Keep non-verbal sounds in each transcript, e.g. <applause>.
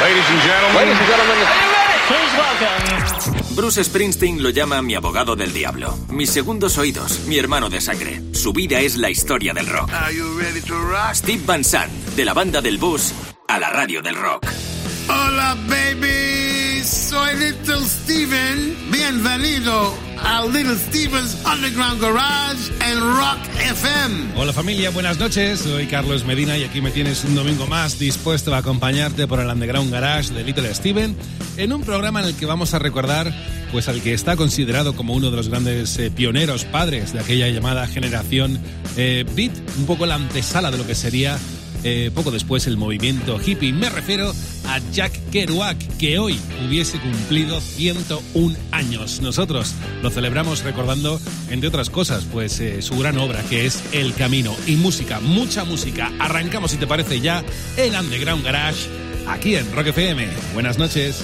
Ladies and gentlemen. Ladies and gentlemen. Please welcome. Bruce Springsteen lo llama mi abogado del diablo, mis segundos oídos, mi hermano de sangre. Su vida es la historia del rock. Are you ready to rock? Steve Van Sant, de la banda del bus a la radio del rock. Hola, baby. Soy Little Steven. Bienvenido a Little Steven's Underground Garage en Rock FM. Hola familia, buenas noches. Soy Carlos Medina y aquí me tienes un domingo más dispuesto a acompañarte por el Underground Garage de Little Steven en un programa en el que vamos a recordar pues al que está considerado como uno de los grandes eh, pioneros padres de aquella llamada generación eh, beat, un poco la antesala de lo que sería eh, poco después el movimiento hippie. Me refiero a Jack Kerouac, que hoy hubiese cumplido 101 años. Nosotros lo celebramos recordando, entre otras cosas, pues eh, su gran obra, que es El Camino. Y música, mucha música. Arrancamos, si te parece, ya el Underground Garage, aquí en Rock FM. Buenas noches.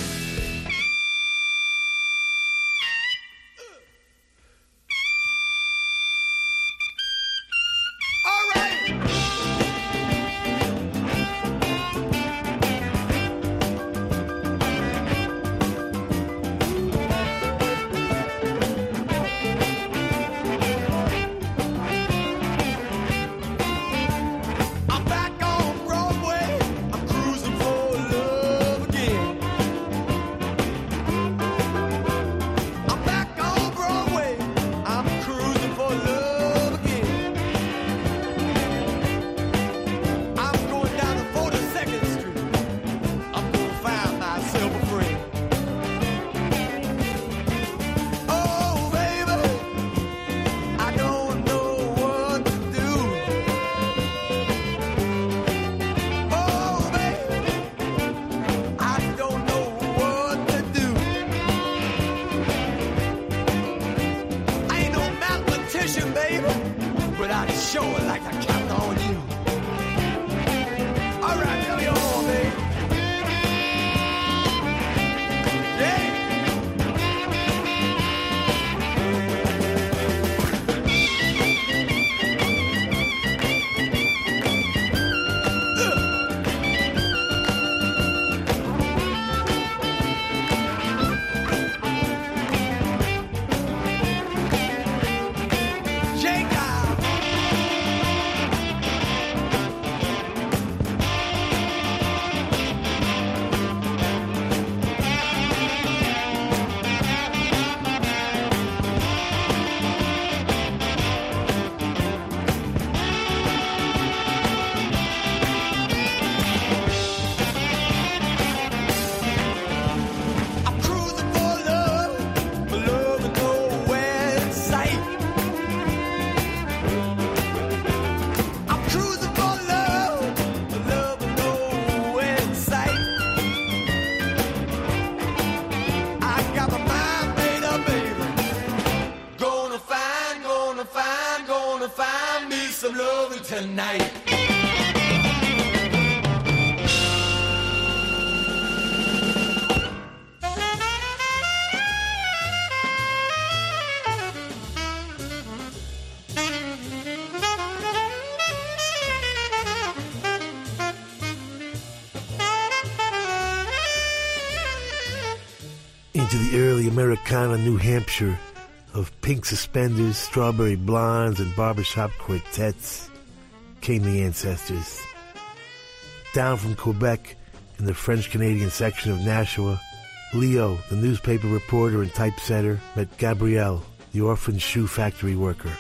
Tonight. into the early Americana New Hampshire of pink suspenders, strawberry blondes, and barbershop quartets came the ancestors. Down from Quebec in the French Canadian section of Nashua, Leo, the newspaper reporter and typesetter, met Gabrielle, the orphan shoe factory worker.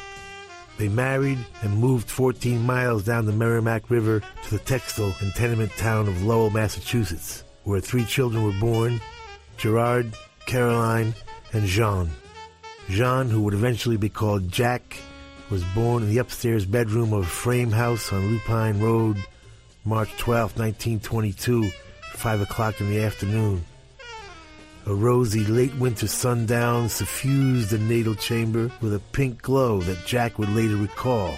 They married and moved 14 miles down the Merrimack River to the textile and tenement town of Lowell, Massachusetts, where three children were born Gerard, Caroline, and Jean. Jean, who would eventually be called Jack, was born in the upstairs bedroom of a frame house on Lupine Road, March 12, 1922, 5 o'clock in the afternoon. A rosy late winter sundown suffused the natal chamber with a pink glow that Jack would later recall.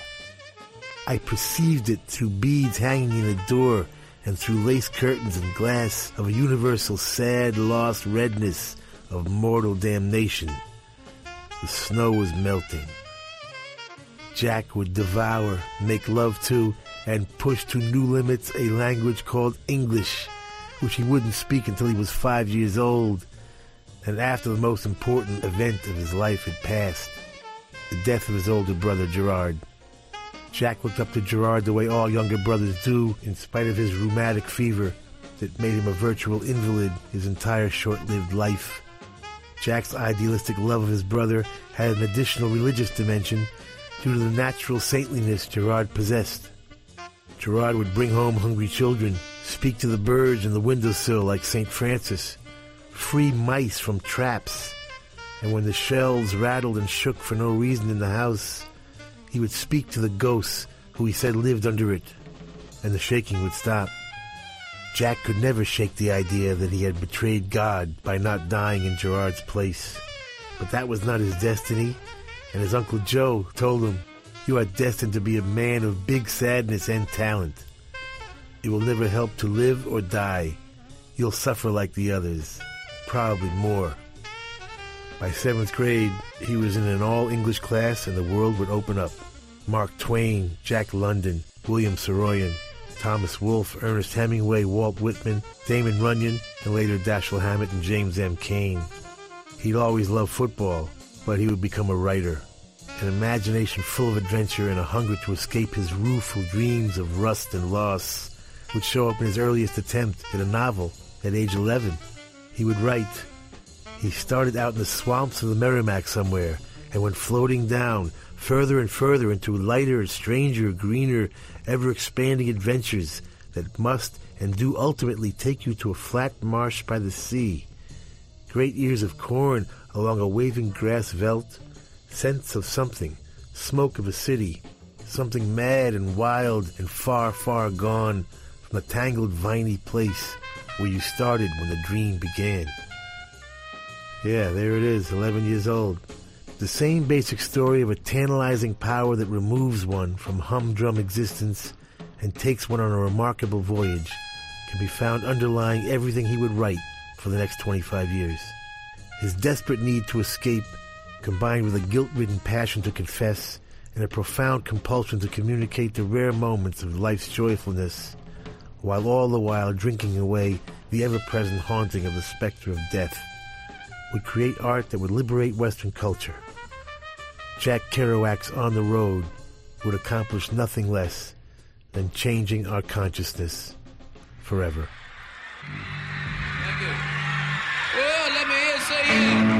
I perceived it through beads hanging in the door and through lace curtains and glass of a universal sad lost redness of mortal damnation. The snow was melting. Jack would devour, make love to, and push to new limits a language called English, which he wouldn't speak until he was five years old, and after the most important event of his life had passed the death of his older brother Gerard. Jack looked up to Gerard the way all younger brothers do, in spite of his rheumatic fever that made him a virtual invalid his entire short lived life. Jack's idealistic love of his brother had an additional religious dimension due to the natural saintliness Gerard possessed. Gerard would bring home hungry children, speak to the birds in the windowsill like St. Francis, free mice from traps, and when the shelves rattled and shook for no reason in the house, he would speak to the ghosts who he said lived under it, and the shaking would stop. Jack could never shake the idea that he had betrayed God by not dying in Gerard's place. But that was not his destiny, and his Uncle Joe told him, You are destined to be a man of big sadness and talent. It will never help to live or die. You'll suffer like the others, probably more. By seventh grade, he was in an all English class and the world would open up. Mark Twain, Jack London, William Saroyan, Thomas Wolfe, Ernest Hemingway, Walt Whitman, Damon Runyon, and later Dashiell Hammett and James M. Cain. He'd always loved football, but he would become a writer. An imagination full of adventure and a hunger to escape his rueful dreams of rust and loss would show up in his earliest attempt at a novel at age 11. He would write. He started out in the swamps of the Merrimack somewhere and went floating down further and further into lighter, stranger, greener, ever expanding adventures that must and do ultimately take you to a flat marsh by the sea. Great ears of corn along a waving grass veldt, scents of something, smoke of a city, something mad and wild and far, far gone from the tangled viney place where you started when the dream began. Yeah, there it is, 11 years old. The same basic story of a tantalizing power that removes one from humdrum existence and takes one on a remarkable voyage can be found underlying everything he would write for the next 25 years. His desperate need to escape, combined with a guilt-ridden passion to confess and a profound compulsion to communicate the rare moments of life's joyfulness, while all the while drinking away the ever-present haunting of the specter of death, would create art that would liberate Western culture. Jack Kerouac's On the Road would accomplish nothing less than changing our consciousness forever. Thank you. Hear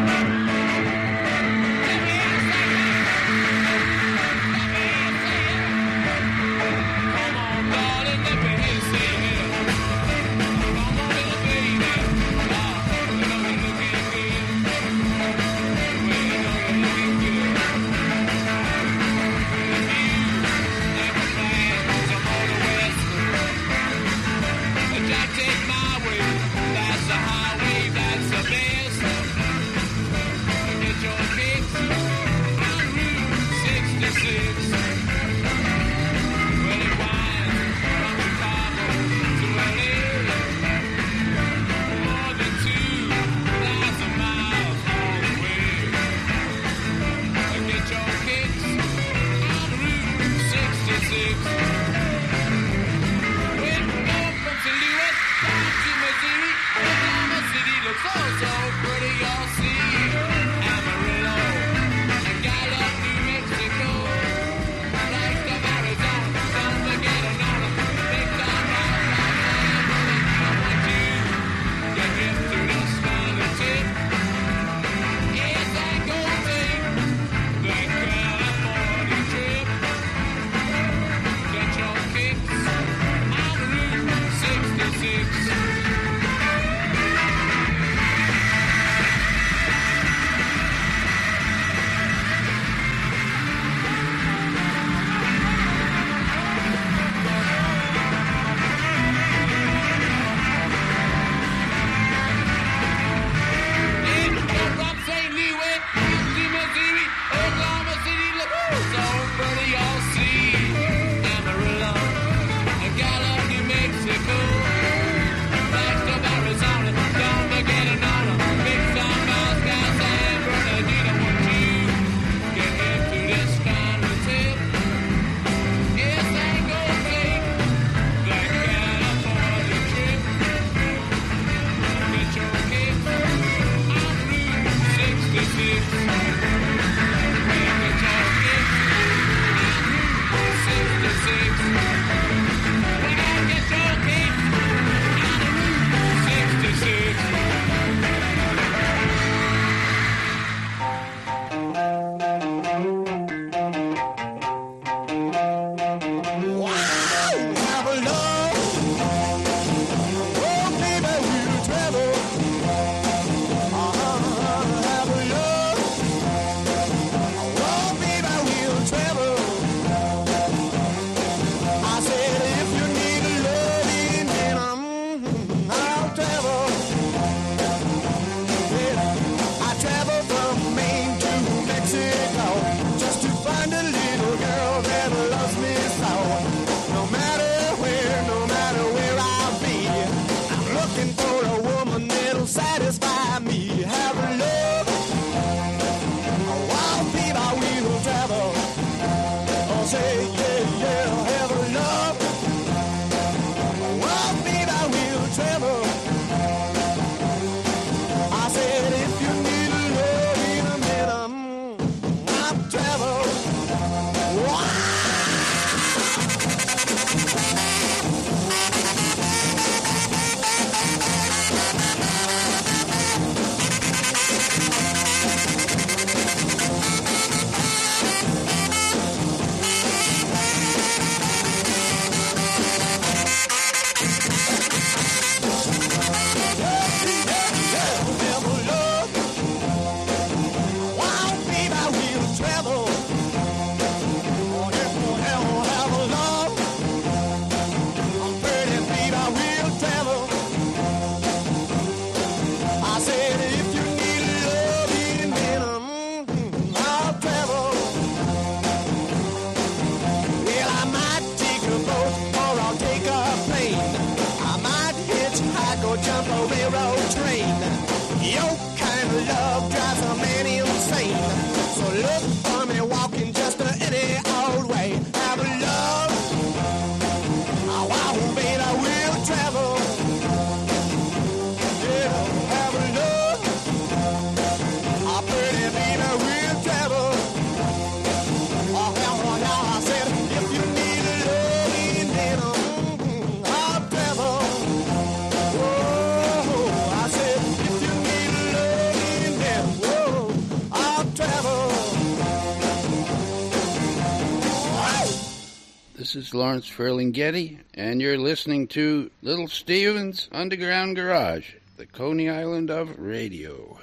Lawrence Ferlinghetti, and you're listening to Little Steven's Underground Garage, the Coney Island of radio.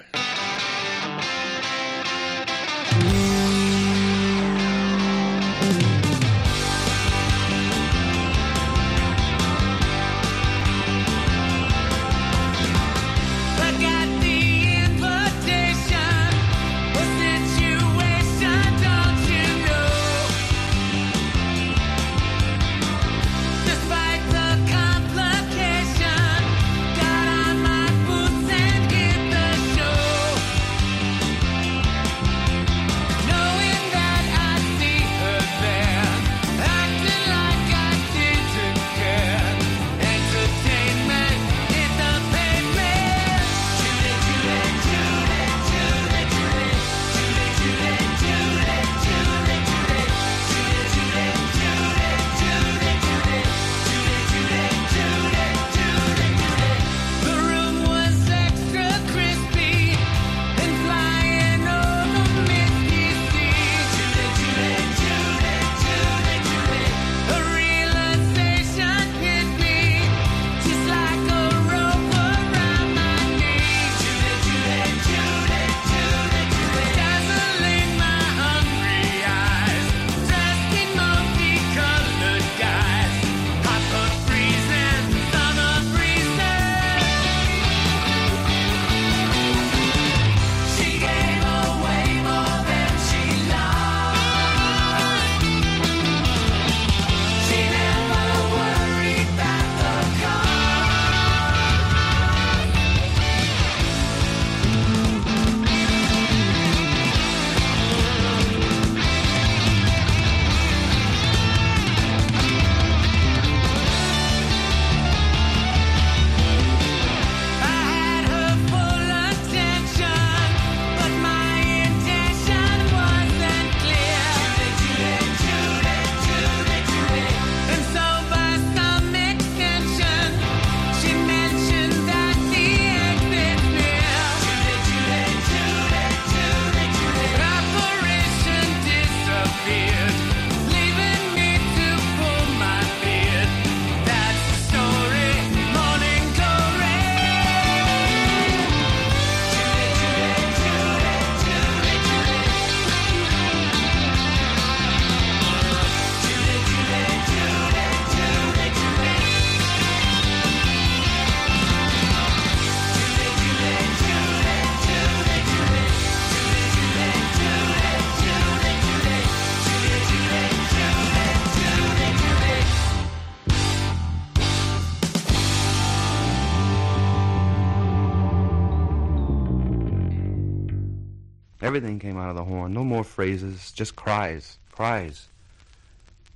Everything came out of the horn. No more phrases, just cries, cries.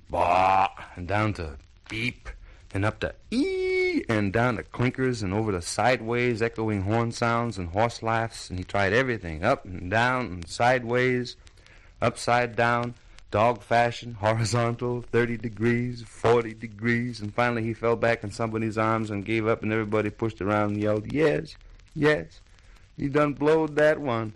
Bah, and down to beep, and up to ee, and down to clinkers, and over to sideways, echoing horn sounds and horse laughs. And he tried everything up and down and sideways, upside down, dog fashion, <laughs> horizontal, 30 degrees, 40 degrees. And finally he fell back in somebody's arms and gave up, and everybody pushed around and yelled, Yes, yes, you done blowed that one.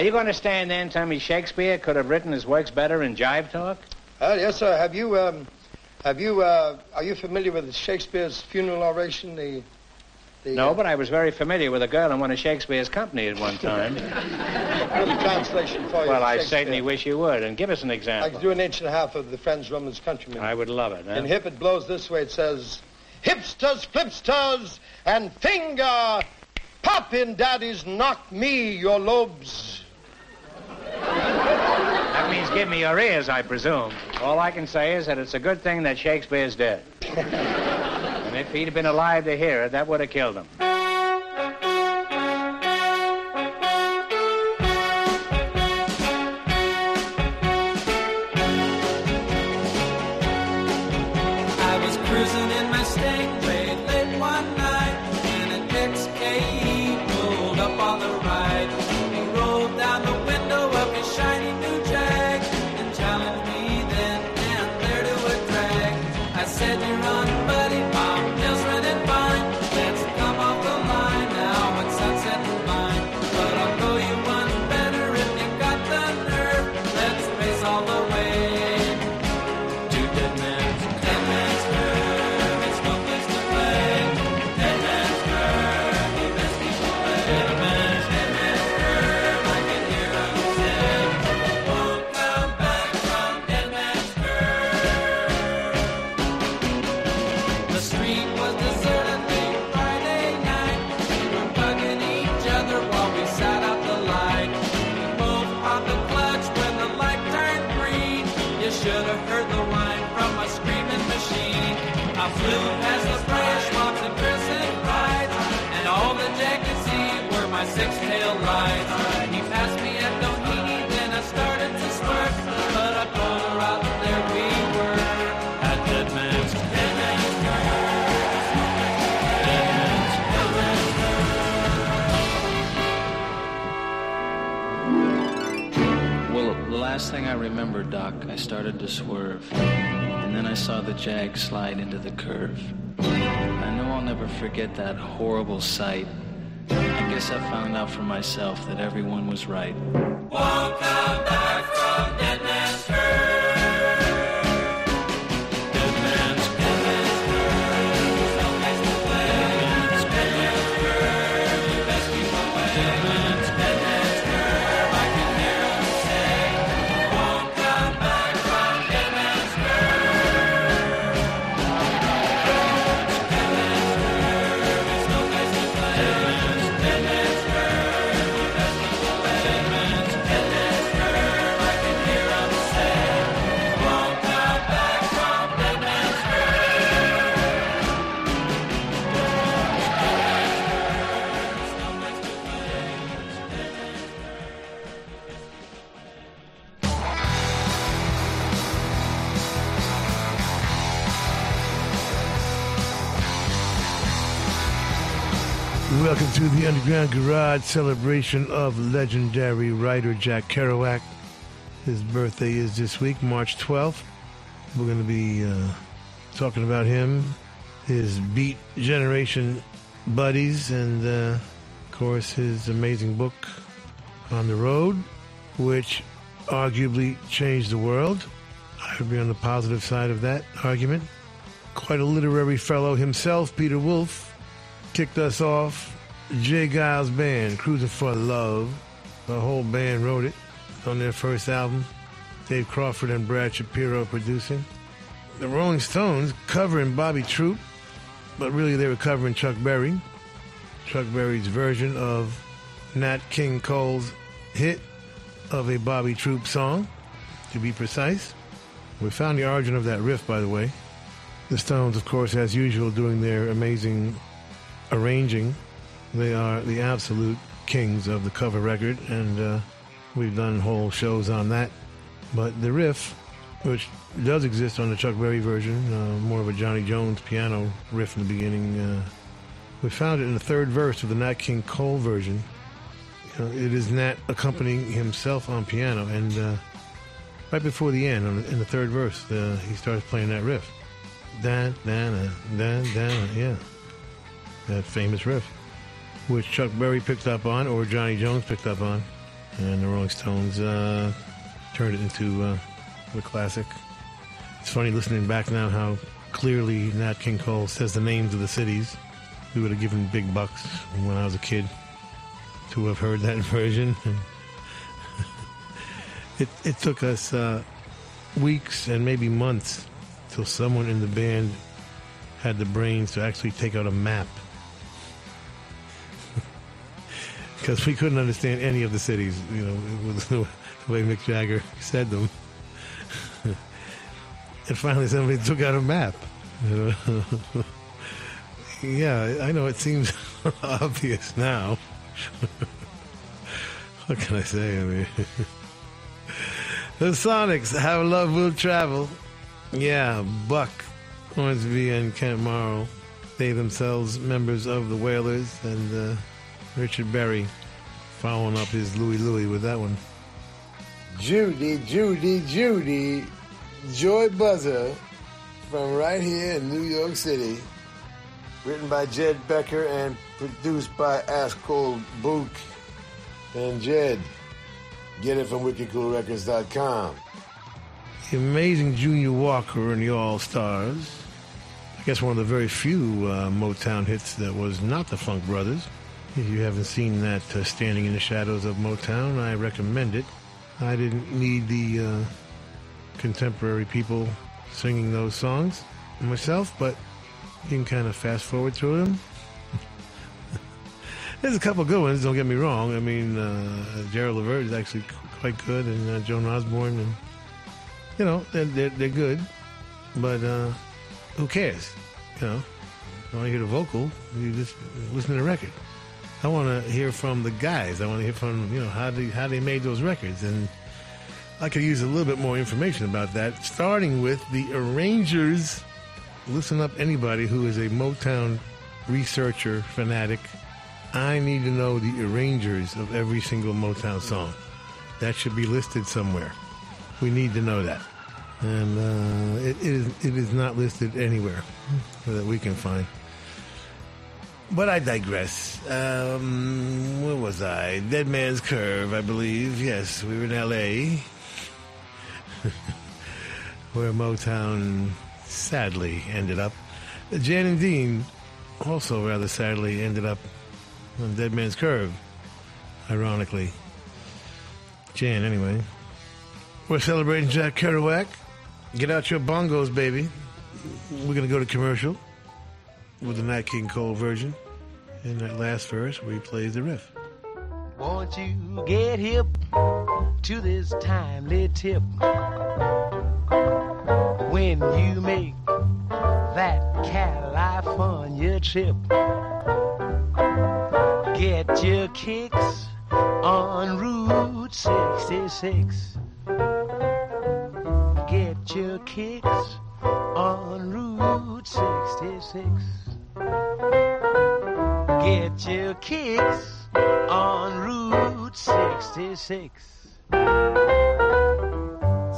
Are you going to stand there and tell me Shakespeare could have written his works better in jive talk? Uh, yes, sir. Have you, um, have you, uh, are you familiar with Shakespeare's funeral oration? The, the No, but I was very familiar with a girl in one of Shakespeare's company at one <laughs> time. The translation for you. well, I certainly wish you would. And give us an example. I can do an inch and a half of the Friends, Romans, Countrymen. I would love it. Huh? In hip, it blows this way. It says, hipsters, flipsters, and finger, pop in daddy's knock me your lobes. That means give me your ears, I presume. All I can say is that it's a good thing that Shakespeare's dead. <laughs> and if he'd been alive to hear it, that would have killed him. Remember, Doc, I started to swerve. And then I saw the Jag slide into the curve. I know I'll never forget that horrible sight. I guess I found out for myself that everyone was right. Won't come back Underground Garage celebration of legendary writer Jack Kerouac. His birthday is this week, March 12th. We're going to be uh, talking about him, his Beat Generation buddies, and uh, of course his amazing book, On the Road, which arguably changed the world. I would be on the positive side of that argument. Quite a literary fellow himself, Peter Wolf, kicked us off. J. Geils Band, Cruising for Love. The whole band wrote it on their first album. Dave Crawford and Brad Shapiro producing. The Rolling Stones covering Bobby Troup, but really they were covering Chuck Berry. Chuck Berry's version of Nat King Cole's hit of a Bobby Troup song, to be precise. We found the origin of that riff, by the way. The Stones, of course, as usual, doing their amazing arranging. They are the absolute kings of the cover record, and uh, we've done whole shows on that. But the riff, which does exist on the Chuck Berry version, uh, more of a Johnnie Johnson piano riff in the beginning, uh, we found it in the third verse of the Nat King Cole version. You know, it is Nat accompanying himself on piano, and uh, right before the end, in the third verse, uh, he starts playing that riff. Dan, dan, dan, dan, yeah that famous riff, which Chuck Berry picked up on, or Johnnie Johnson picked up on, and the Rolling Stones uh, turned it into uh, a classic. It's funny listening back now how clearly Nat King Cole says the names of the cities. We would have given big bucks when I was a kid to have heard that <laughs> version. <laughs> it, it took us uh, weeks and maybe months till someone in the band had the brains to actually take out a map. Because we couldn't understand any of the cities, you know, the way Mick Jagger said them. <laughs> and finally, somebody took out a map. <laughs> yeah, I know it seems <laughs> obvious now. what can I say? I mean, the Sonics, Have Love Will Travel. Yeah, Buck, Ormsby, and Kent Morrill. They themselves members of the Wailers, and uh, Richard Berry following up his Louie Louie with that one. Judy, Judy, Judy, Joy Buzzer from right here in New York City. Written by Jed Becker and produced by Ascol Book and Jed. Get it from WickedCoolRecords.com. The amazing Junior Walker and the All Stars. I guess one of the very few uh, Motown hits that was not the Funk Brothers. If you haven't seen that uh, Standing in the Shadows of Motown, I recommend it. I didn't need the uh, contemporary people singing those songs myself, but you can kind of fast forward through them. <laughs> There's a couple good ones, don't get me wrong. I mean, uh, Gerald Levert is actually quite good, and uh, Joan Osborne, and, you know, they're, they're, they're good, but uh, who cares? You know, you want to hear the vocal, you just listen to the record. I want to hear from the guys. I want to hear from you know how they how they made those records, and I could use a little bit more information about that. Starting with the arrangers. Listen up, anybody who is a Motown researcher fanatic. I need to know the arrangers of every single Motown song. That should be listed somewhere. We need to know that, and uh, it, it is it is not listed anywhere that we can find. But I digress. Um, where was I? Dead Man's Curve, I believe. Yes, we were in L.A., <laughs> where Motown sadly ended up. Jan and Dean also rather sadly ended up on Dead Man's Curve, ironically. Jan, anyway. We're celebrating Jack Kerouac. Get out your bongos, baby. We're going to go to commercial with the Nat King Cole version. In that last verse we plays the riff. Won't you get hip to this timely tip? When you make that California trip, get your kicks on Route 66. Get your kicks on Route 66. Get your kicks on Route 66.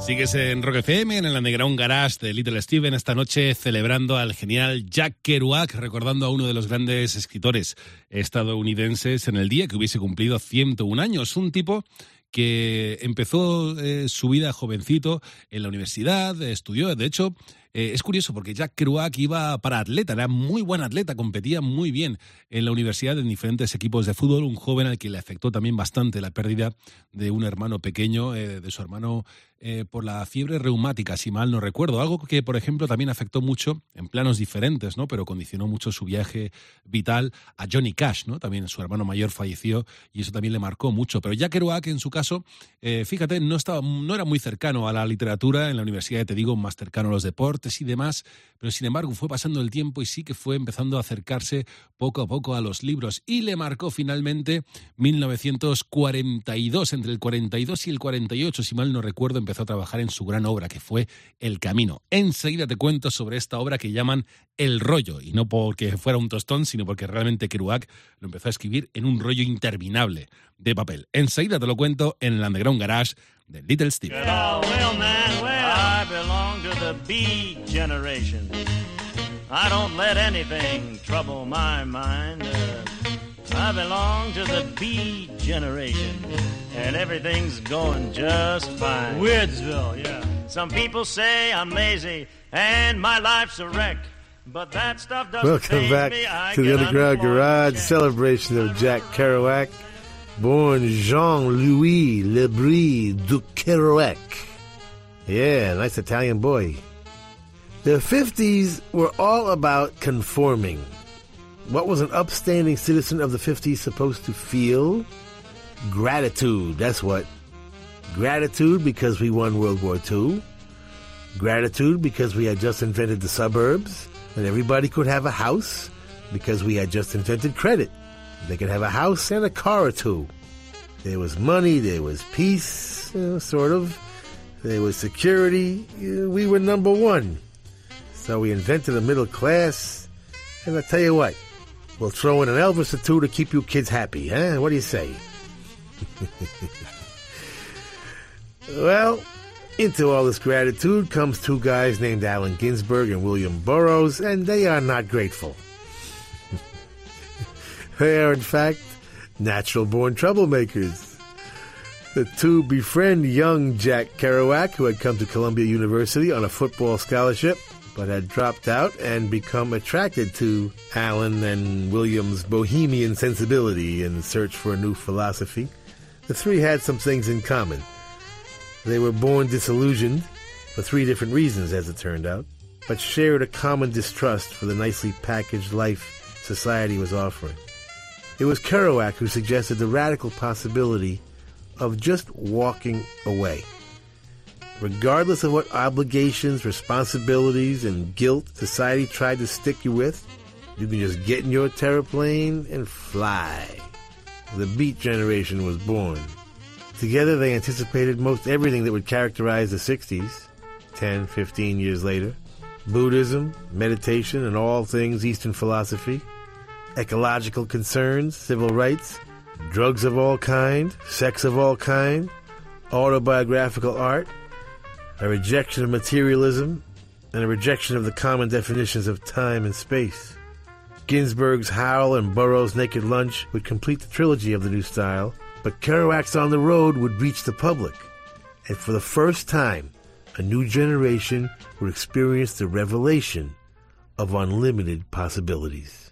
Sigues en Rock FM, en el Underground Garage de Little Steven, esta noche celebrando al genial Jack Kerouac, recordando a uno de los grandes escritores estadounidenses en el día que hubiese cumplido 101 años. Un tipo que empezó eh, su vida jovencito en la universidad, estudió, de hecho, eh, es curioso porque Jack Kerouac iba para atleta, era muy buen atleta, competía muy bien en la universidad en diferentes equipos de fútbol, un joven al que le afectó también bastante la pérdida de un hermano pequeño, eh, de su hermano eh, por la fiebre reumática, si mal no recuerdo, algo que por ejemplo también afectó mucho en planos diferentes, ¿no? pero condicionó mucho su viaje vital a Johnny Cash, ¿no? también su hermano mayor falleció y eso también le marcó mucho, pero Jack Kerouac en su caso, eh, fíjate, no, estaba, no era muy cercano a la literatura, en la universidad te digo, más cercano a los deportes y demás, pero sin embargo fue pasando el tiempo y sí que fue empezando a acercarse poco a poco a los libros y le marcó finalmente 1942, entre el 42 y el 48, si mal no recuerdo, empezó a trabajar en su gran obra que fue El Camino. Enseguida te cuento sobre esta obra que llaman El Rollo, y no porque fuera un tostón, sino porque realmente Kerouac lo empezó a escribir en un rollo interminable de papel. Enseguida te lo cuento en el Underground Garage de Little Steve. I don't let anything trouble my mind. Uh, I belong to the B generation, and everything's going just fine. Weirdsville, yeah. Some people say I'm lazy and my life's a wreck, but that stuff doesn't Welcome faze back me. I to the Underground unemployed. Garage celebration of Jack Kerouac, born Jean Louis Lebris du Kerouac. Yeah, nice Italian boy. The 50s were all about conforming. What was an upstanding citizen of the 50s supposed to feel? Gratitude, that's what. Gratitude because we won World War II. Gratitude because we had just invented the suburbs and everybody could have a house because we had just invented credit. They could have a house and a car or two. There was money, there was peace, you know, sort of. There was security. We were number one. So we invented a middle class. And I tell you what, we'll throw in an Elvis or two to keep you kids happy, huh? What do you say? <laughs> well, into all this gratitude comes two guys named Allen Ginsberg and William Burroughs, and they are not grateful. <laughs> they are, in fact, natural born troublemakers. The two befriend young Jack Kerouac, who had come to Columbia University on a football scholarship, but had dropped out and become attracted to Allen and William's bohemian sensibility in search for a new philosophy. The three had some things in common. They were born disillusioned, for three different reasons, as it turned out, but shared a common distrust for the nicely packaged life society was offering. It was Kerouac who suggested the radical possibility of just walking away. Regardless of what obligations, responsibilities, and guilt society tried to stick you with, you can just get in your terraplane and fly. The Beat Generation was born. Together, they anticipated most everything that would characterize the 60s, 10, 15 years later Buddhism, meditation, and all things Eastern philosophy, ecological concerns, civil rights, drugs of all kind, sex of all kind, autobiographical art, a rejection of materialism, and a rejection of the common definitions of time and space. Ginsberg's Howl and Burroughs' Naked Lunch would complete the trilogy of the new style, but Kerouac's On the Road would reach the public. And for the first time, a new generation would experience the revelation of unlimited possibilities.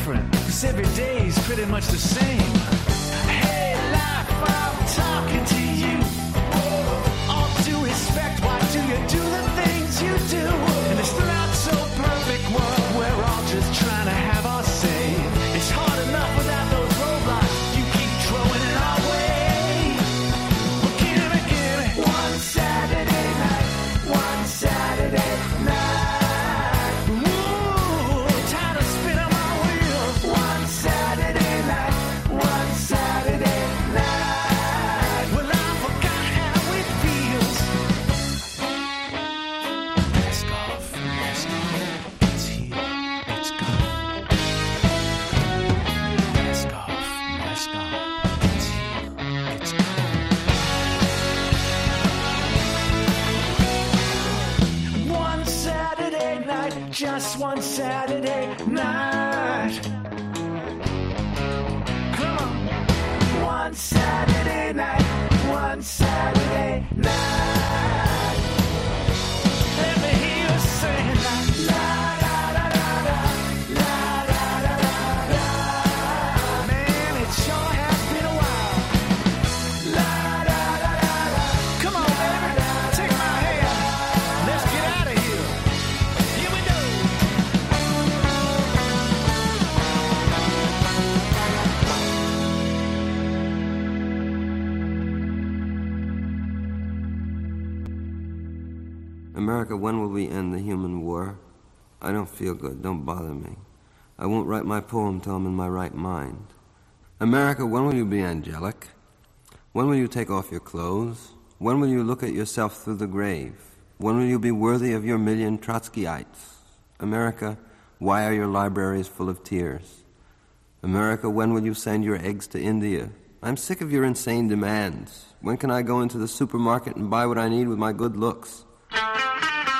different. Cause every day's pretty much the same. Hey, life, I'm talking to you. Oh, Ought to respect, why do you do the things you do? on Saturday. America, when will we end the human war? I don't feel good. Don't bother me. I won't write my poem till I'm in my right mind. America, when will you be angelic? When will you take off your clothes? When will you look at yourself through the grave? When will you be worthy of your million Trotskyites? America, why are your libraries full of tears? America, when will you send your eggs to India? I'm sick of your insane demands. When can I go into the supermarket and buy what I need with my good looks? Thank you.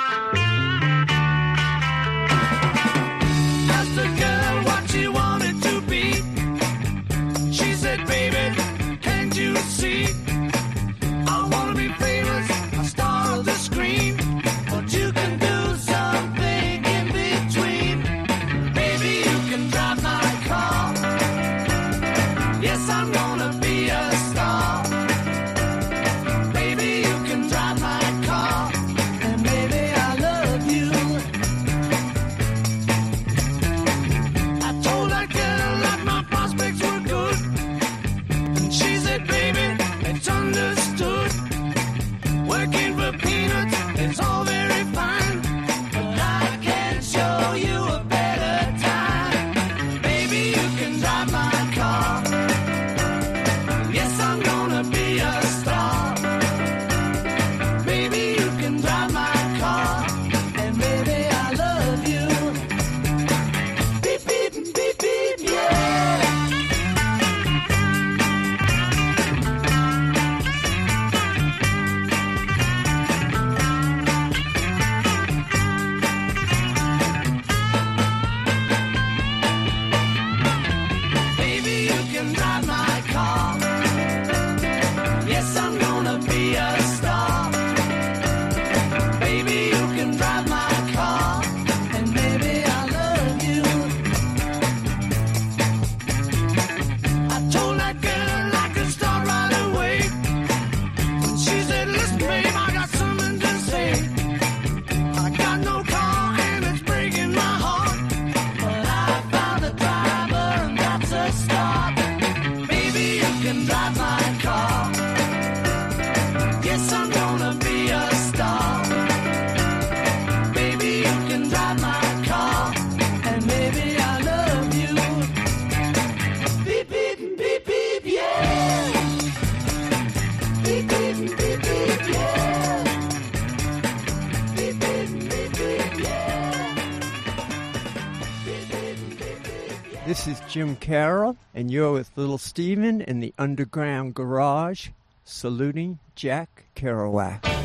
Carroll, and you're with Little Steven in the Underground Garage, saluting Jack Kerouac.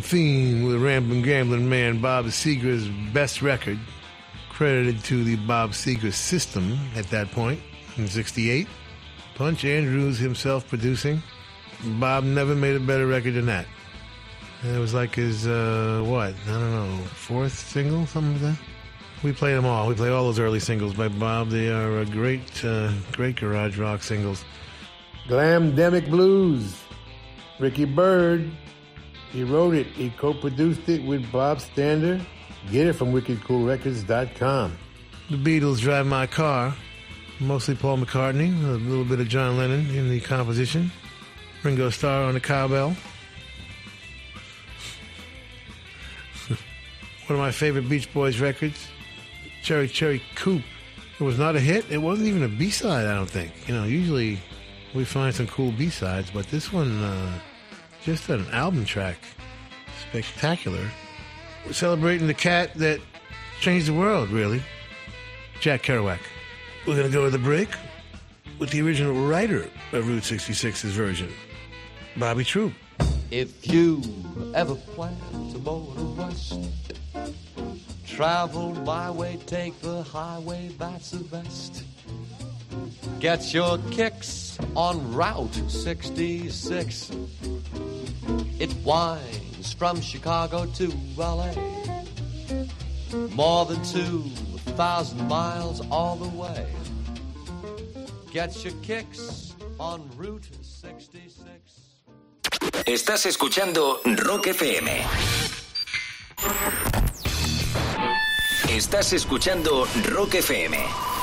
Theme with Rambling Gambling Man Bob Seger's best record, credited to the Bob Seger system at that point in '68. Punch Andrews himself producing. Bob never made a better record than that. And it was like his uh, what? I don't know, fourth single, something like that. We play them all. We play all those early singles by Bob. They are uh, great, uh, great garage rock singles. Glam Glamdemic Blues. Ricky Byrd. He wrote it. He co-produced it with Bob Stander. Get it from wickedcoolrecords.com. The Beatles drive my car. Mostly Paul McCartney, a little bit of John Lennon in the composition. Ringo Starr on the cowbell. <laughs> One of my favorite Beach Boys records, Cherry Cherry Coupe. It was not a hit. It wasn't even a B-side, I don't think. You know, usually we find some cool B-sides, but this one, uh, just an album track. Spectacular. We're celebrating the cat that changed the world, really. Jack Kerouac. We're going to go to the break with the original writer of Route 66's version, Bobby Troup. If you ever plan to motor west, travel my way, take the highway, that's the best. Get your kicks on Route 66. It winds from Chicago to LA. More than 2,000 miles all the way. Get your kicks on Route 66. Estás escuchando Rock FM. Estás escuchando Rock FM.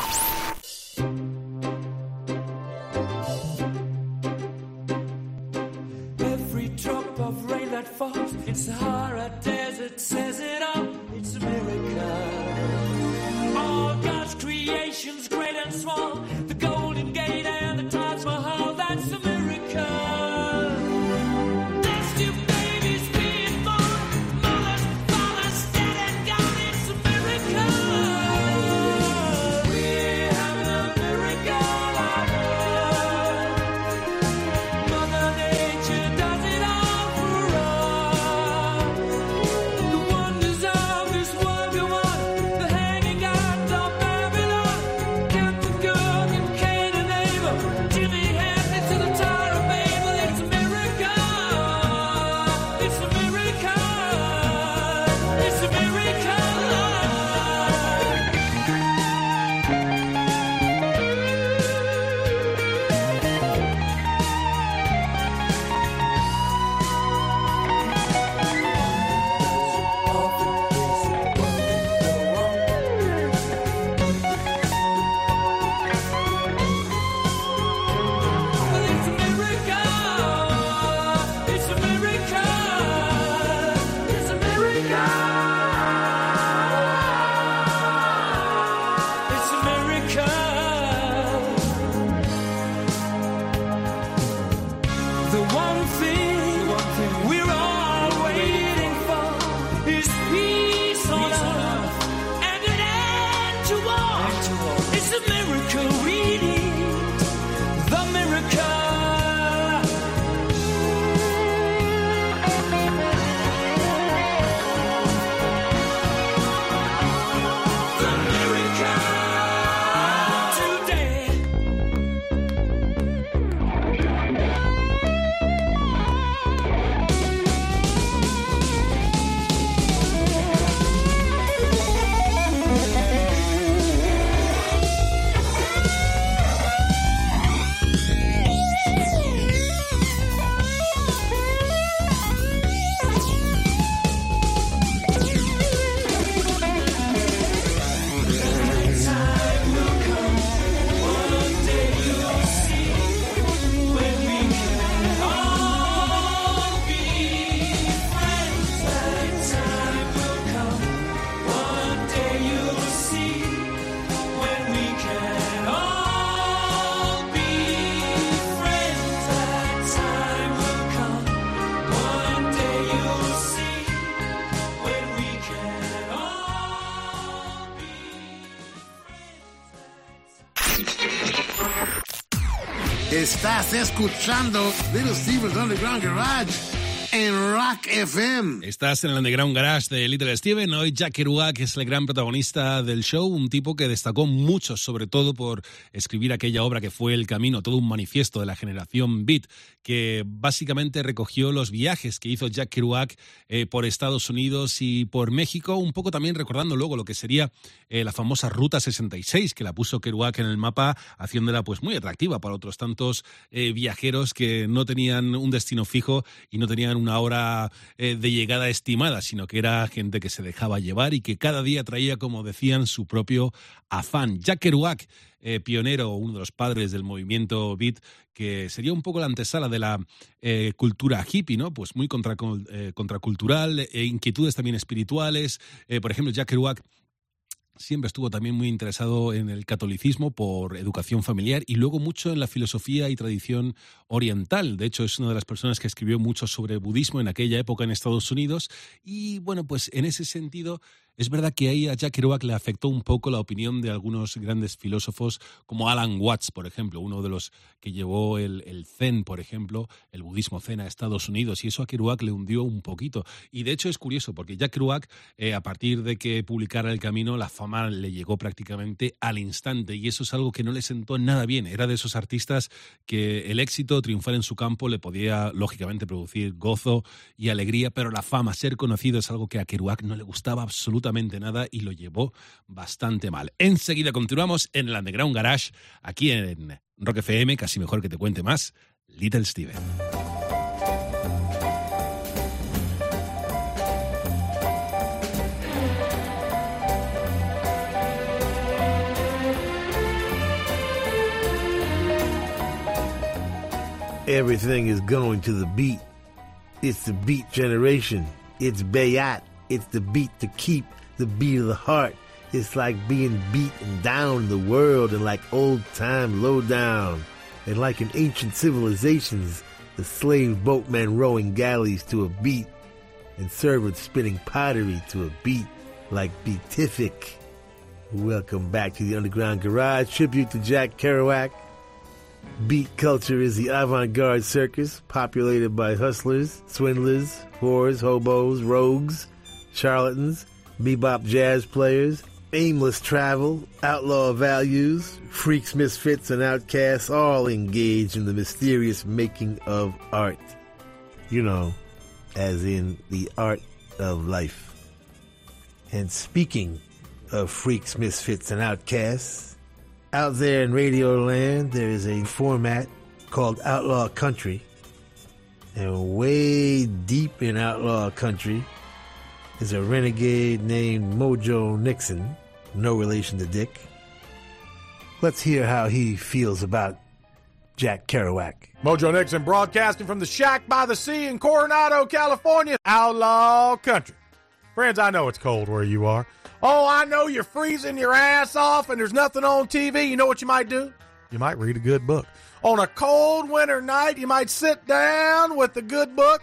Escuchando Little Steven's Underground Garage en Rock FM. Estás en el Underground Garage de Little Steven. Hoy Jack Kerouac es el gran protagonista del show, un tipo que destacó mucho, sobre todo por escribir aquella obra que fue El Camino, todo un manifiesto de la generación Beat, que básicamente recogió los viajes que hizo Jack Kerouac eh, por Estados Unidos y por México, un poco también recordando luego lo que sería eh, la famosa Ruta 66, que la puso Kerouac en el mapa, haciéndola pues muy atractiva para otros tantos eh, viajeros que no tenían un destino fijo y no tenían una hora eh, de llegada estimada, sino que era gente que se dejaba llevar y que cada día traía, como decían, su propio afán. Jack Kerouac, eh, pionero, uno de los padres del movimiento beat, que sería un poco la antesala de la eh, cultura hippie, ¿no? Pues muy contra, contracultural, inquietudes también espirituales. Por ejemplo, Jack Kerouac siempre estuvo también muy interesado en el catolicismo por educación familiar y luego mucho en la filosofía y tradición oriental. De hecho, es una de las personas que escribió mucho sobre budismo en aquella época en Estados Unidos. Y bueno, pues en ese sentido, es verdad que ahí a Jack Kerouac le afectó un poco la opinión de algunos grandes filósofos, como Alan Watts, por ejemplo, uno de los que llevó el, Zen, por ejemplo, el budismo Zen a Estados Unidos, y eso a Kerouac le hundió un poquito. Y de hecho es curioso, porque Jack Kerouac, eh, a partir de que publicara El Camino, la fama le llegó prácticamente al instante, y eso es algo que no le sentó nada bien. Era de esos artistas que el éxito, triunfar en su campo, le podía, lógicamente, producir gozo y alegría, pero la fama, ser conocido, es algo que a Kerouac no le gustaba absolutamente nada y lo llevó bastante mal. Enseguida continuamos en el Underground Garage, aquí en Rock FM, casi mejor que te cuente más, Little Steven. Everything is going to the beat. It's the beat generation. It's Bayat. It's the beat to keep the beat of the heart. It's like being beaten down the world and like old time low down. And like in ancient civilizations, the slave boatmen rowing galleys to a beat and servants spinning pottery to a beat like beatific. Welcome back to the Underground Garage, tribute to Jack Kerouac. Beat culture is the avant-garde circus populated by hustlers, swindlers, whores, hobos, rogues, charlatans, bebop jazz players, aimless travel, outlaw values, freaks, misfits, and outcasts all engage in the mysterious making of art. You know, as in the art of life. And speaking of freaks, misfits, and outcasts, out there in radio land, there is a format called Outlaw Country. And way deep in Outlaw Country is a renegade named Mojo Nixon, no relation to Dick. Let's hear how he feels about Jack Kerouac. Mojo Nixon broadcasting from the shack by the sea in Coronado, California, outlaw country. Friends, I know it's cold where you are. Oh, I know you're freezing your ass off and there's nothing on TV. You know what you might do? You might read a good book. On a cold winter night, you might sit down with a good book.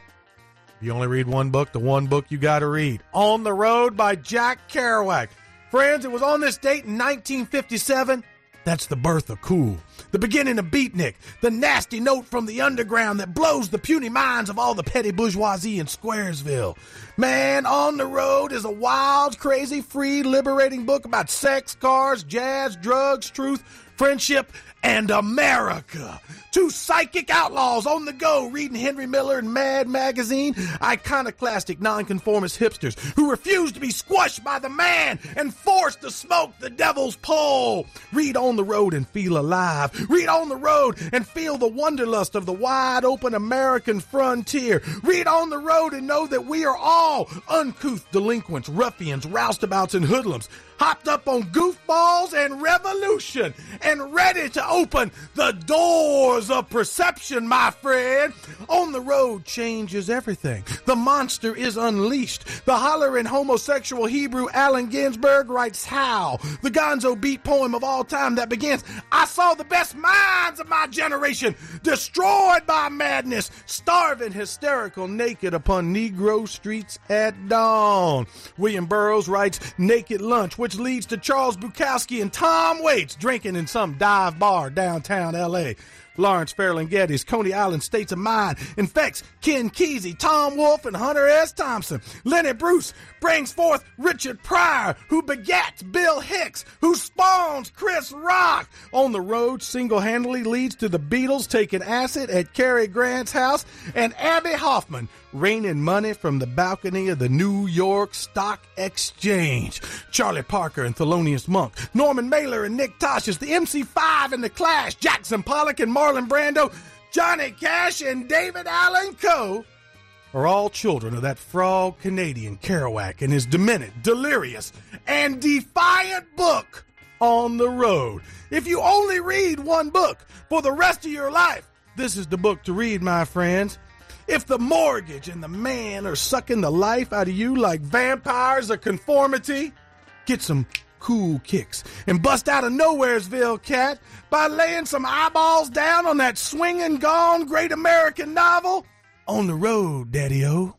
You only read one book, the one book you got to read. On the Road by Jack Kerouac. Friends, it was on this date in 1957 that's the birth of cool. The beginning of beatnik, the nasty note from the underground that blows the puny minds of all the petty bourgeoisie in Squaresville. Man, On the Road is a wild, crazy, free, liberating book about sex, cars, jazz, drugs, truth, friendship, and America. Two psychic outlaws on the go reading Henry Miller and Mad Magazine, iconoclastic nonconformist hipsters who refuse to be squashed by the man and forced to smoke the devil's pole. Read on the road and feel alive. Read on the road and feel the wanderlust of the wide open American frontier. Read on the road and know that we are all uncouth delinquents, ruffians, roustabouts, and hoodlums hopped up on goofballs and revolution and ready to open the doors of perception, my friend. On the road changes everything. The monster is unleashed. The hollering homosexual Hebrew Allen Ginsberg writes Howl, the gonzo beat poem of all time that begins I saw the best minds of my generation destroyed by madness, starving, hysterical, naked upon Negro streets at dawn. William Burroughs writes Naked Lunch, which leads to Charles Bukowski and Tom Waits drinking in some dive bar downtown LA. Lawrence Ferlinghetti's Coney Island States of Mind infects Ken Kesey, Tom Wolfe, and Hunter S. Thompson. Lenny Bruce brings forth Richard Pryor, who begats Bill Hicks, who spawns Chris Rock. On the road, single handedly leads to the Beatles taking acid at Cary Grant's house, and Abbie Hoffman raining money from the balcony of the New York Stock Exchange. Charlie Parker and Thelonious Monk, Norman Mailer and Nick Tosches, the MC5 and the Clash, Jackson Pollock and Marlon Brando, Johnny Cash and David Allan Coe are all children of that frog Canadian Kerouac and his demented, delirious, and defiant book on the road. If you only read one book for the rest of your life, this is the book to read, my friends. If the mortgage and the man are sucking the life out of you like vampires of conformity, get some cool kicks and bust out of Nowheresville, cat, by laying some eyeballs down on that swinging gone great American novel, On the Road, Daddy O.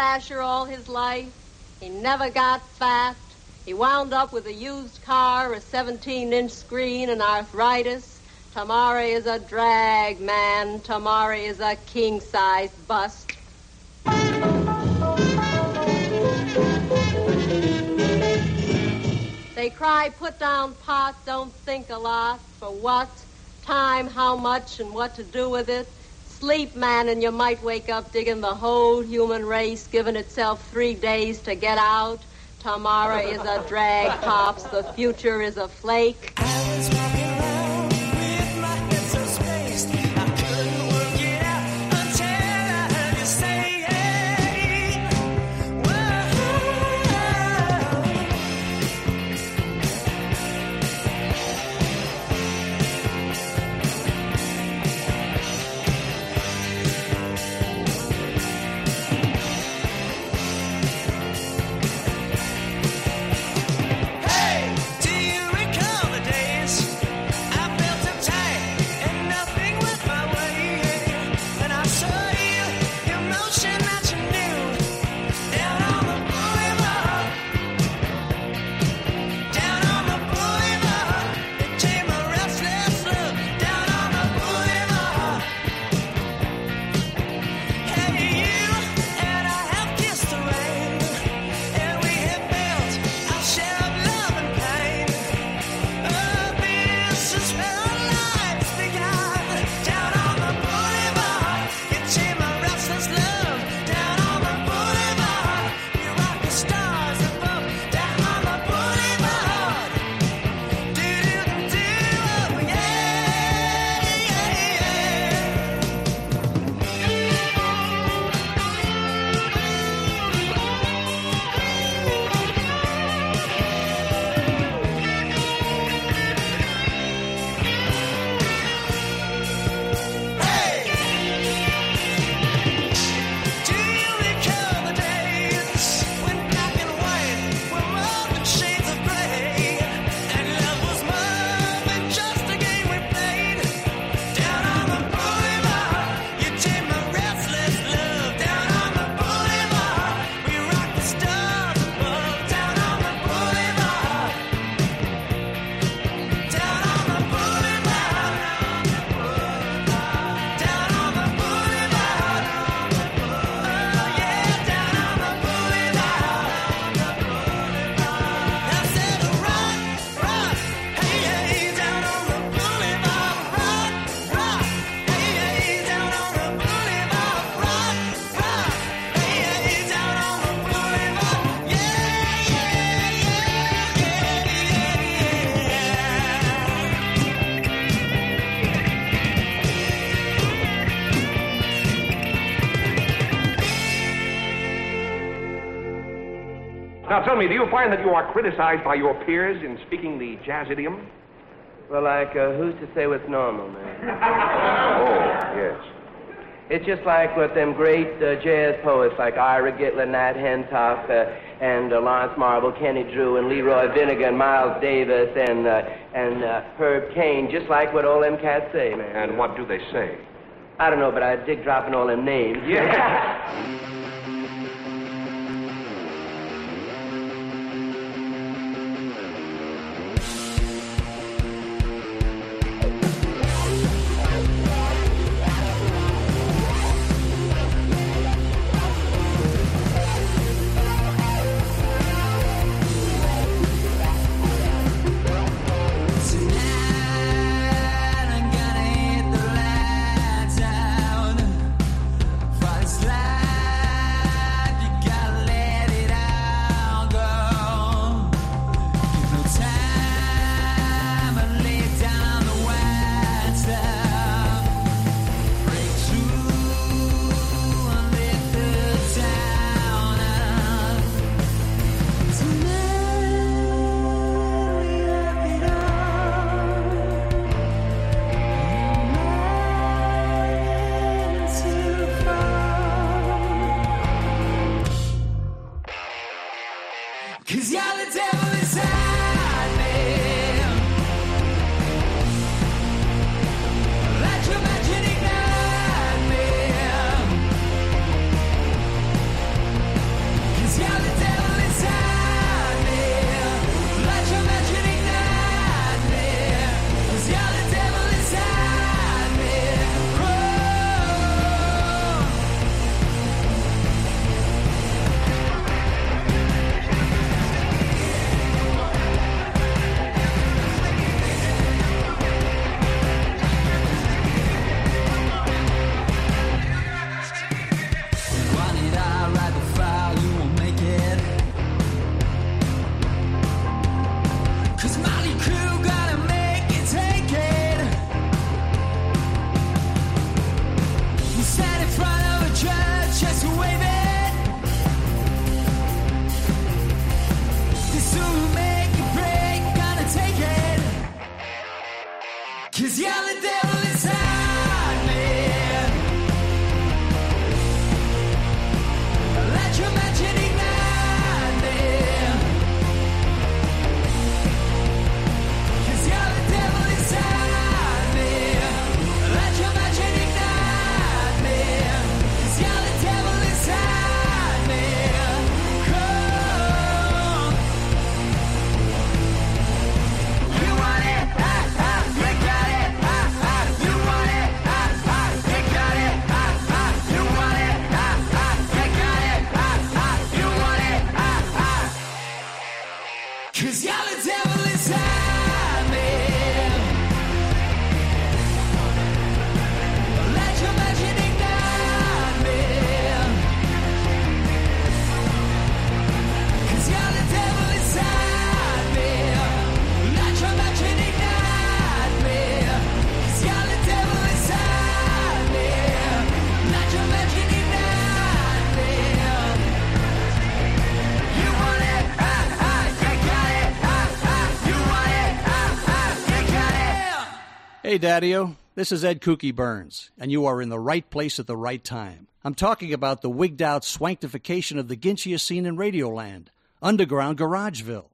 all his life. He never got fat. He wound up with a used car, a 17 inch screen, and arthritis. Tamari is a drag, man. Tamari is a king size bust. They cry, put down pot, don't think a lot. For what? Time, how much, and what to do with it. Sleep, man, and you might wake up digging the whole human race, giving itself three days to get out. Tomorrow is a drag, <laughs> pops. The future is a flake. Me, do you find that you are criticized by your peers in speaking the jazz idiom? Well, like, uh, who's to say what's normal, man? <laughs> Oh, yes. It's just like what them great uh, jazz poets like Ira Gitler, Nat Hentoff, uh, and uh, Lawrence Marable, Kenny Drew, and Leroy Vinnegar, Miles Davis, and uh, and uh, Herb Kane. Just like what all them cats say, man. And what do they say? I don't know, but I dig dropping all them names. Yeah. <laughs> Daddio. This is Ed Kookie Byrnes, and you are in the right place at the right time. I'm talking about the wigged out swankification of the ginchiest scene in Radioland, Underground Garageville.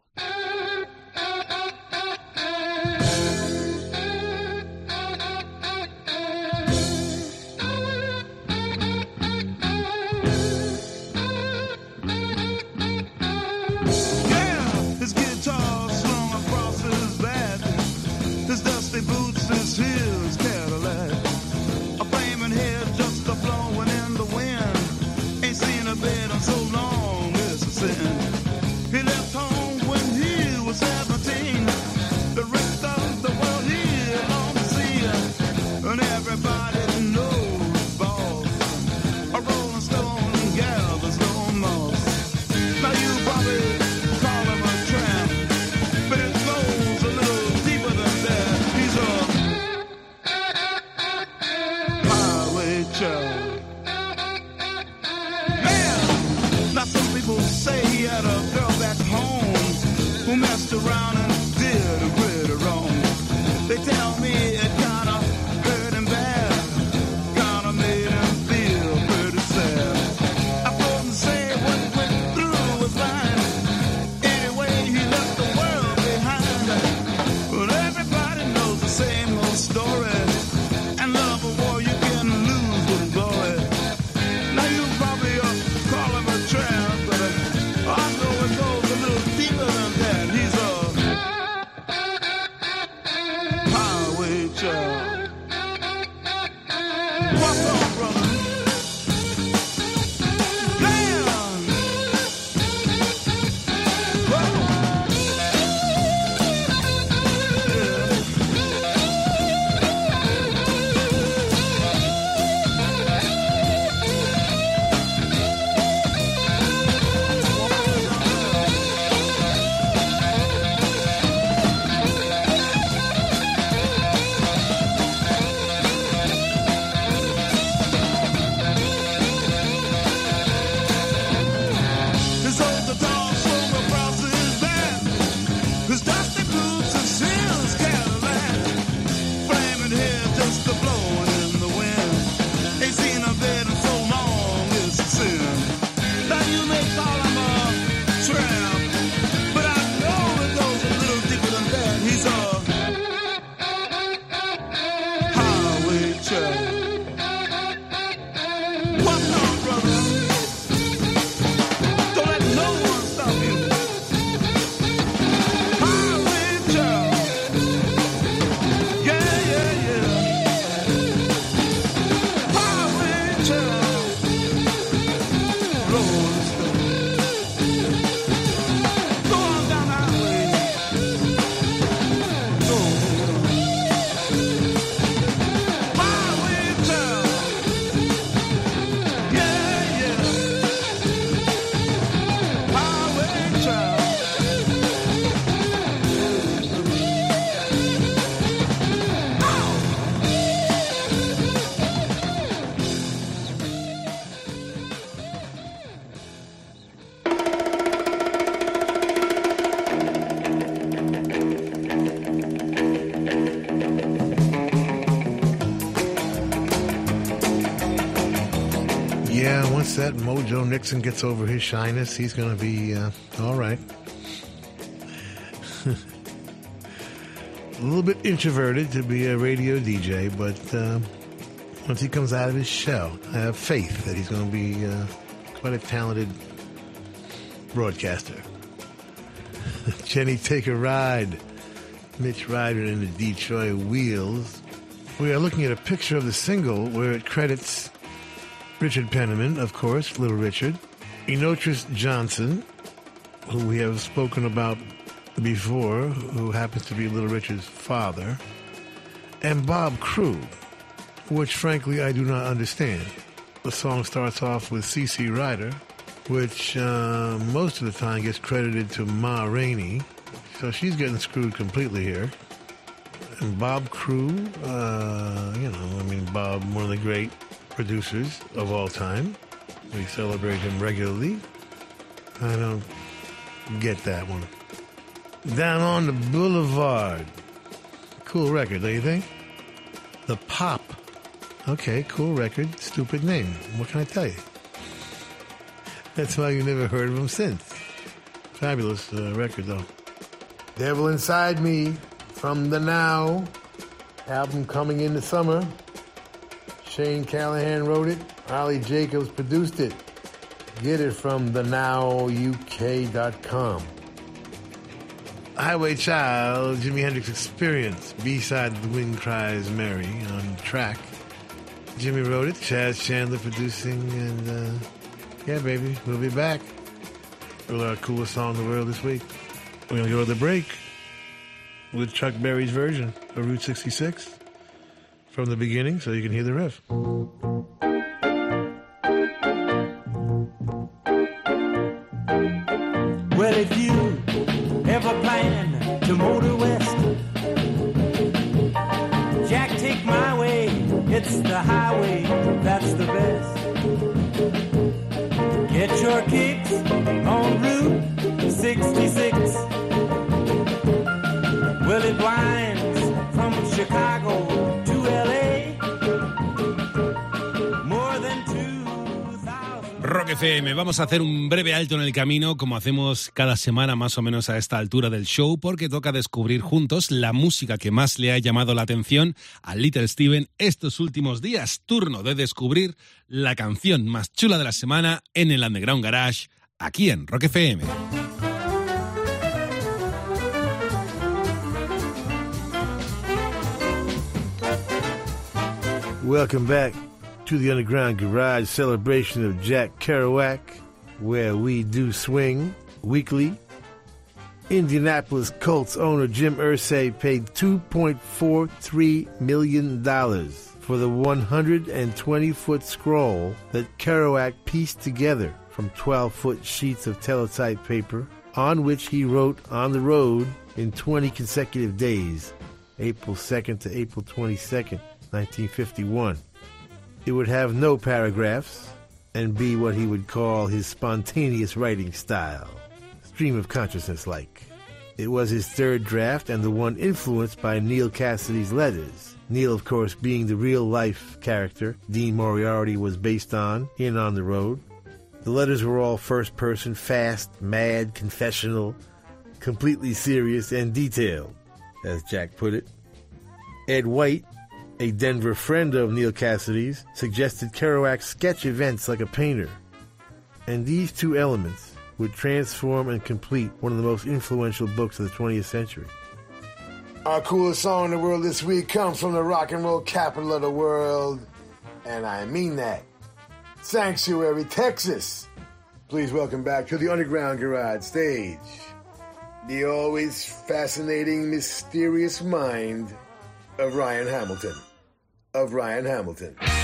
That Mojo Nixon gets over his shyness, he's going to be uh, all right. <laughs> a little bit introverted to be a radio DJ, but uh, once he comes out of his shell, I have faith that he's going to be uh, quite a talented broadcaster. <laughs> Jenny, take a ride. Mitch Ryder and the Detroit Wheels. We are looking at a picture of the single where it credits Richard Penniman, of course, Little Richard, Enotris Johnson, who we have spoken about before, who happens to be Little Richard's father, and Bob Crewe, which frankly I do not understand. The song starts off with CC Rider, which uh, most of the time gets credited to Ma Rainey, so she's getting screwed completely here. And Bob Crewe, uh, you know, I mean, Bob, one of the great producers of all time. We celebrate him regularly. I don't get that one. Down on the Boulevard. Cool record, don't you think? The Pop. Okay, cool record, stupid name. What can I tell you? That's why you never heard of him since. Fabulous uh, record, though. Devil Inside Me from the Now album coming in the summer. Shane Callahan wrote it. Ollie Jacobs produced it. Get it from thenowuk.com. Highway Child, Jimi Hendrix Experience, B-side The Wind Cries Mary on track. Jimi wrote it, Chas Chandler producing, and uh, yeah, baby, we'll be back with our coolest song in the world this week. We're going to go to the break with Chuck Berry's version of Route 66 from the beginning so you can hear the riff. Well, if you ever plan to motor west, Jack, take my way. It's the highway that's the best. Get your kicks FM, vamos a hacer un breve alto en el camino como hacemos cada semana más o menos a esta altura del show porque toca descubrir juntos la música que más le ha llamado la atención a Little Steven estos últimos días. Turno de descubrir la canción más chula de la semana en el Underground Garage aquí en Rock FM. Welcome back to the Underground Garage celebration of Jack Kerouac, where we do swing weekly. Indianapolis Colts owner Jim Irsay paid $2.43 million for the 120 foot scroll that Kerouac pieced together from 12 foot sheets of teletype paper on which he wrote on the road in 20 consecutive days, April 2nd to April 22nd, 1951. It would have no paragraphs and be what he would call his spontaneous writing style, stream of consciousness like. It was his third draft and the one influenced by Neal Cassady's letters. Neal, of course, being the real life character Dean Moriarty was based on in On the Road. The letters were all first person, fast, mad, confessional, completely serious, and detailed, as Jack put it. Ed White, a Denver friend of Neal Cassady's, suggested Kerouac sketch events like a painter. And these two elements would transform and complete one of the most influential books of the 20th century. Our coolest song in the world this week comes from the rock and roll capital of the world, and I mean that. Sanctuary, Texas. Please welcome back to the Underground Garage stage the always fascinating, mysterious mind of Ryan Hamilton. Of Ryan Hamilton.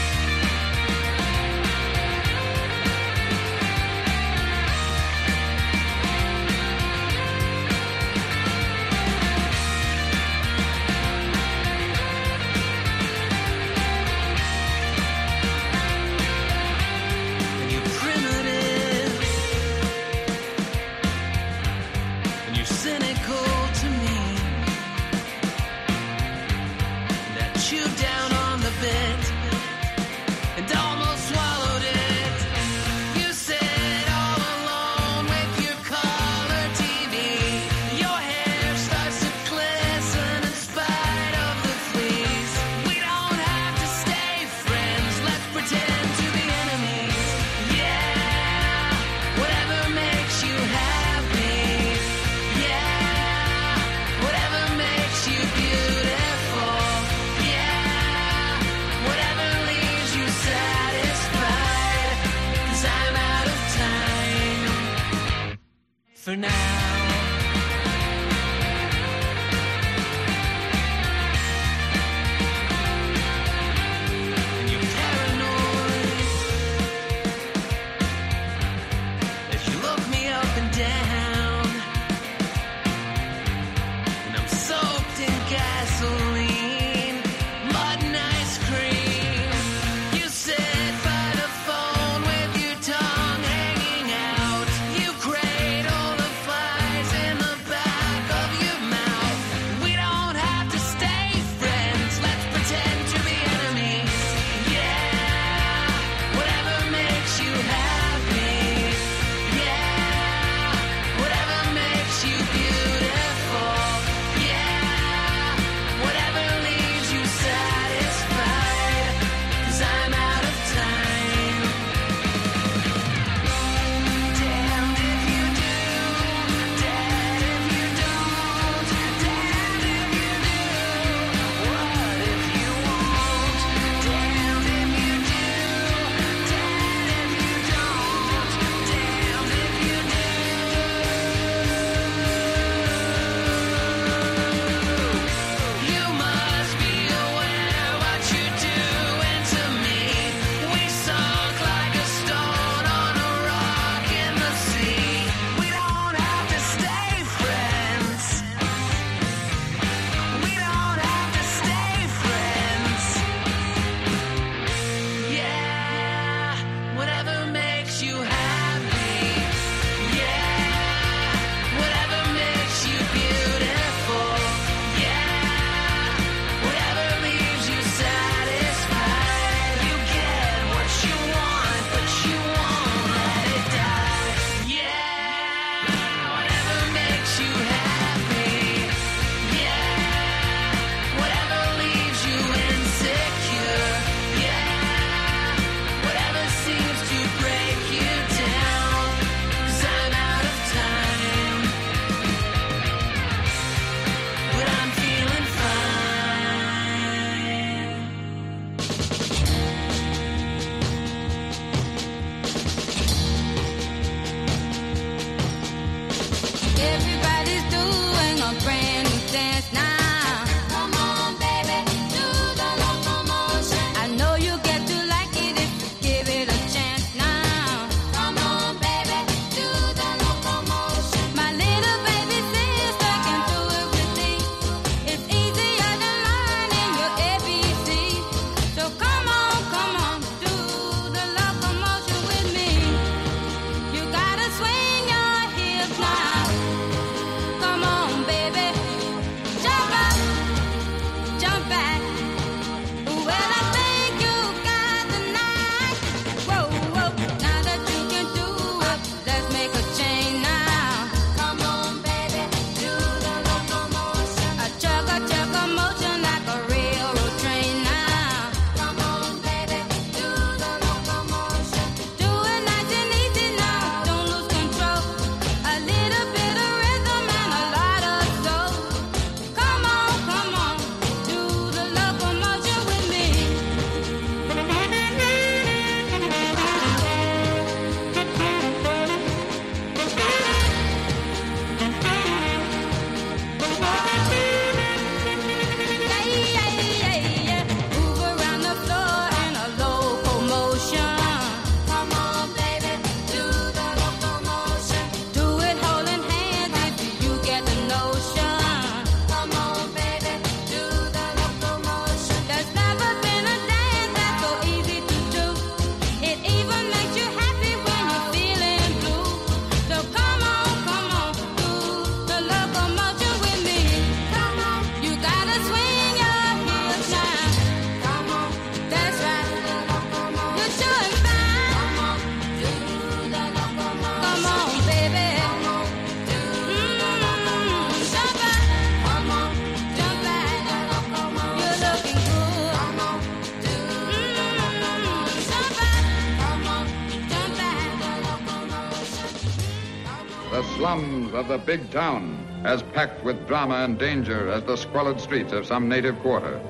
big town, as packed with drama and danger as the squalid streets of some native quarter.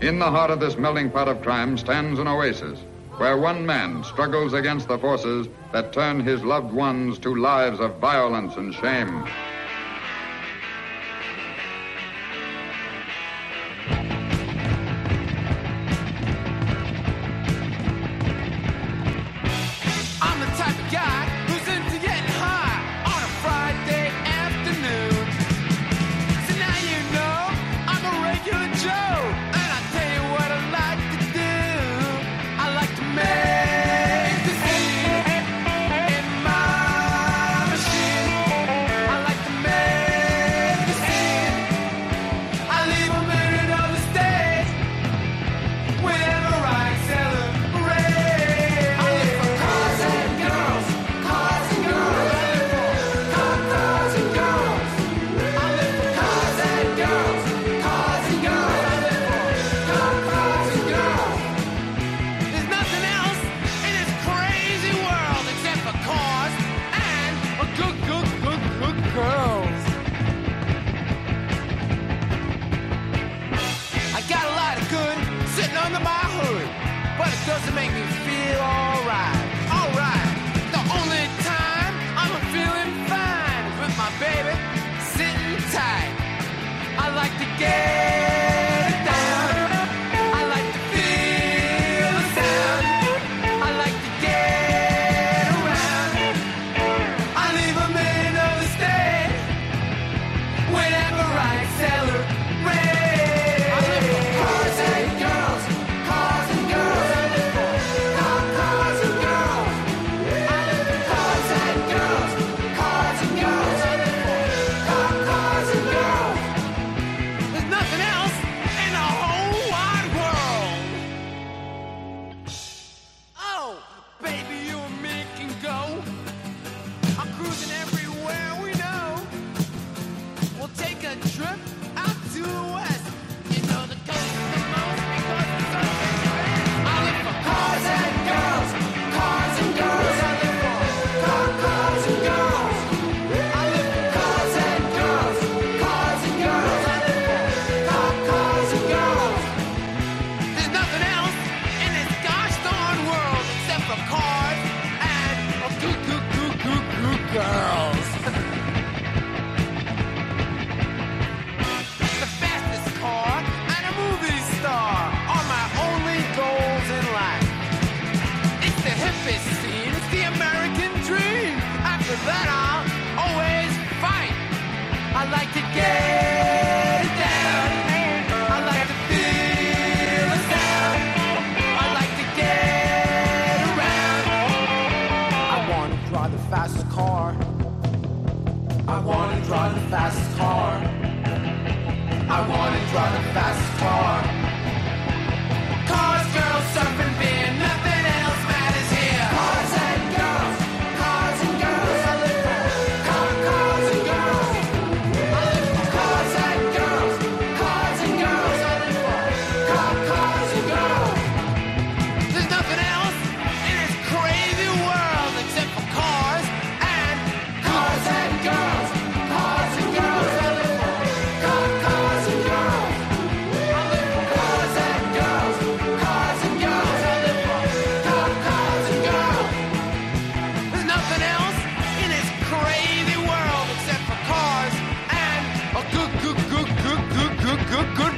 In the heart of this melting pot of crime stands an oasis where one man struggles against the forces that turn his loved ones to lives of violence and shame.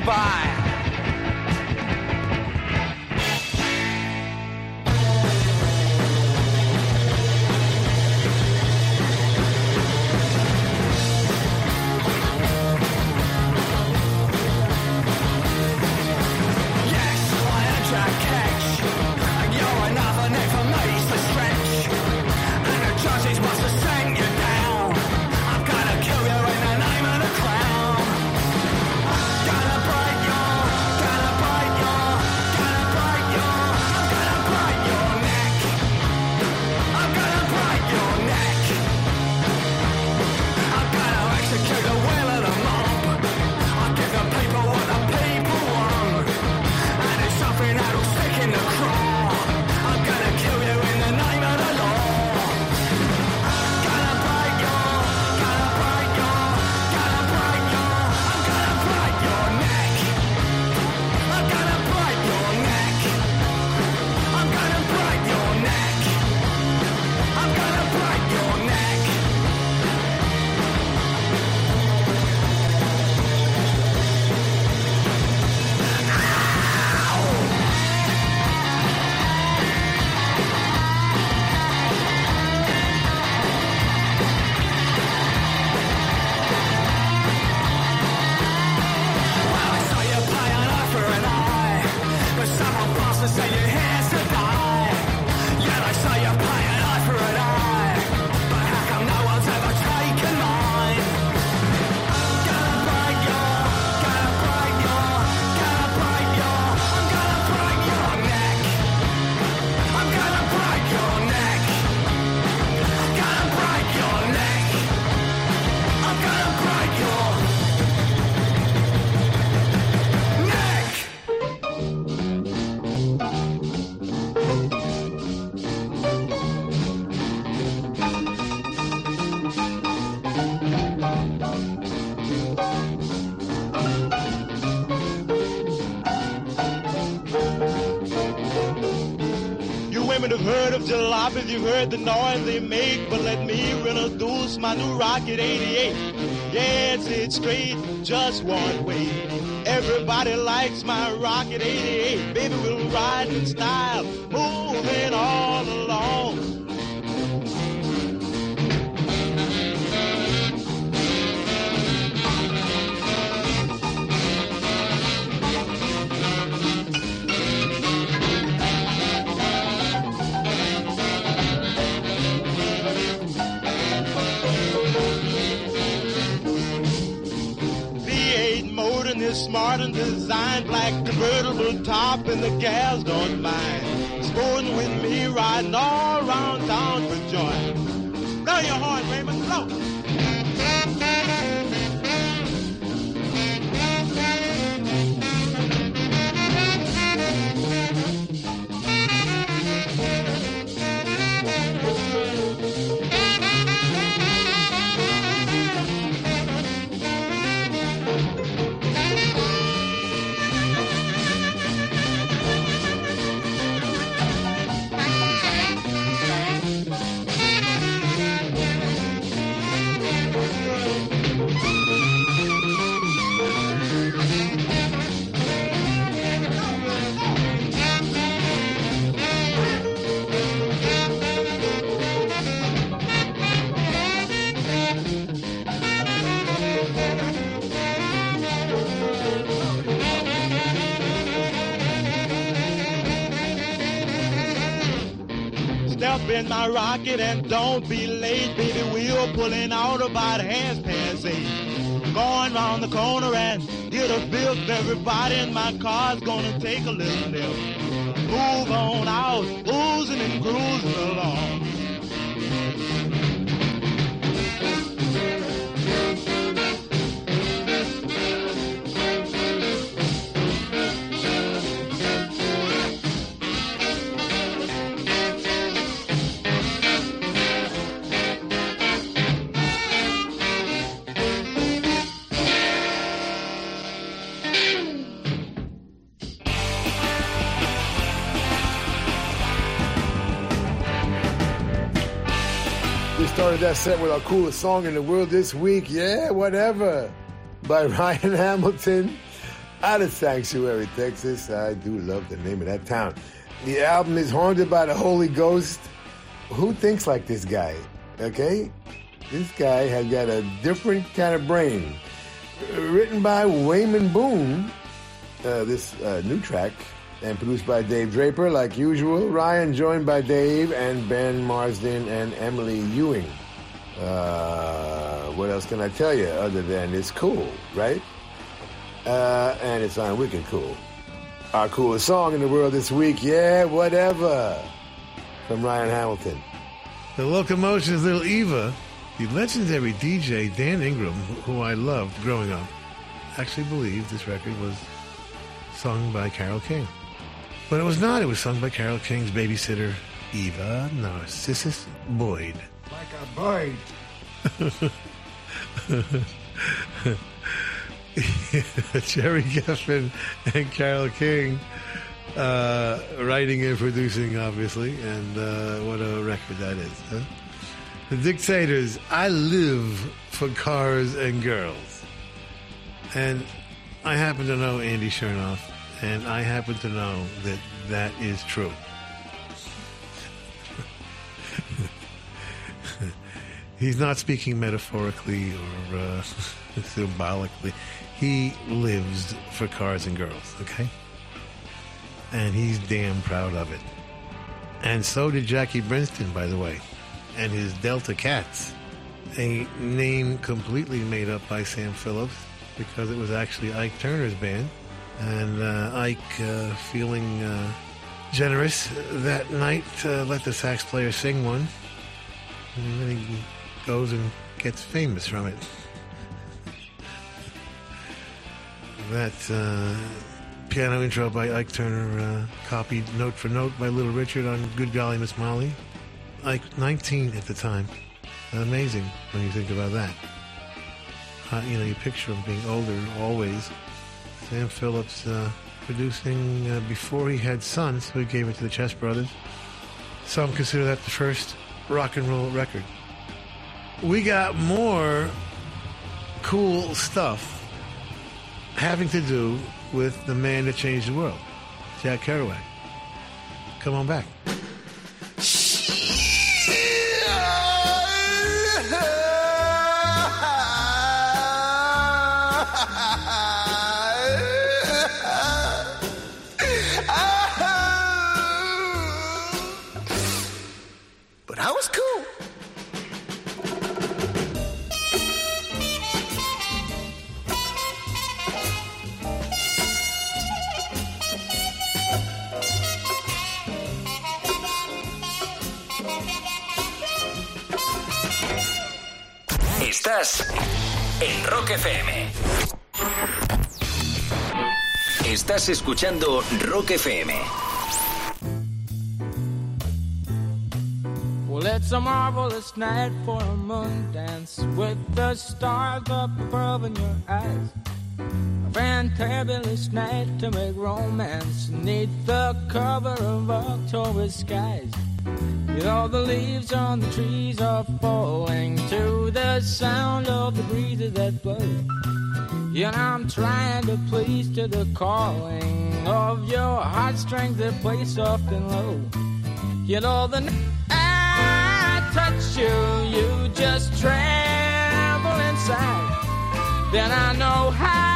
Bye. You've heard the noise they make, but let me introduce my new Rocket 88. Yes, it's straight, just one way. Everybody likes my Rocket 88. Baby, we'll ride in style, in my rocket and don't be late, baby. We're pulling out about half past eight. Going round the corner and get a bill. Everybody in my car's gonna take a little nip. Move on out, oozing and cruising along. That set with our coolest song in the world this week. Yeah, whatever. By <laughs> Ryan Hamilton out of Sanctuary, Texas. I do love the name of that town. The album is Haunted by the Holy Ghost. Who thinks like this guy? Okay? This guy has got a different kind of brain. Written by Wayman Boone, uh, this uh, new track, and produced by Dave Draper, like usual. Ryan joined by Dave and Ben Marsden and Emily Ewing. Uh, what else can I tell you other than it's cool, right? Uh, and it's on Wicked Cool. Our coolest song in the world this week, yeah, whatever, from Ryan Hamilton. The Locomotion's Little Eva, the legendary DJ Dan Ingram, who I loved growing up, actually believed this record was sung by Carole King. But it was not. It was sung by Carole King's babysitter, Eva Narcissus Boyd. Like a bird. <laughs> Gerry Goffin and Carole King uh, writing and producing, obviously, and uh, what a record that is. Huh? The Dictators, I live for cars and girls. And I happen to know Andy Shernoff, and I happen to know that that is true. He's not speaking metaphorically or uh, <laughs> symbolically. He lives for cars and girls, okay? And he's damn proud of it. And so did Jackie Brenston, by the way, and his Delta Cats, a name completely made up by Sam Phillips because it was actually Ike Turner's band. And uh, Ike, uh, feeling uh, generous that night, uh, let the sax player sing one. And then he goes and gets famous from it. That uh, piano intro by Ike Turner, uh, copied note for note by Little Richard on Good Golly Miss Molly. Ike, 19 at the time. Amazing when you think about that. uh, you know, you picture him being older always. Sam Phillips uh, producing uh, before he had sons, so he gave it to the Chess Brothers. Some consider that the first rock and roll record. We got more cool stuff having to do with the man that changed the world, Jack Kerouac. Come on back. Rock FM. Estás escuchando Rock FM. Well, it's a marvelous night for a moon dance with the stars above in your eyes. A fantabulous night to make romance neath the cover of October skies. You know, the leaves on the trees are falling to the sound of the breezes that blow. You know, I'm trying to please to the calling of your heartstrings that play soft and low. You know, the night I touch you, you just tremble inside. Then I know how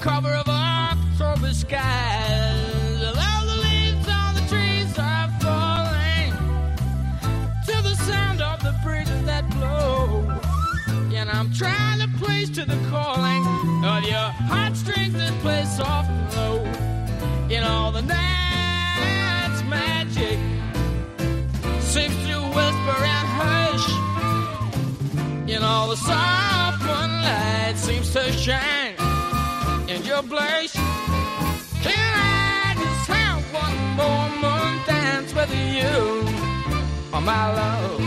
cover of October skies. All the leaves on the trees are falling to the sound of the breezes that blow. And I'm trying to place to the calling of your heartstrings that play soft and low. In all the night's magic seems to whisper and hush. In all the soft moonlight seems to shine blush. Can I just have one more moon dance with you, oh my love?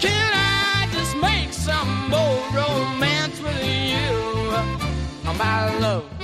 Can I just make some more romance with you, oh my love?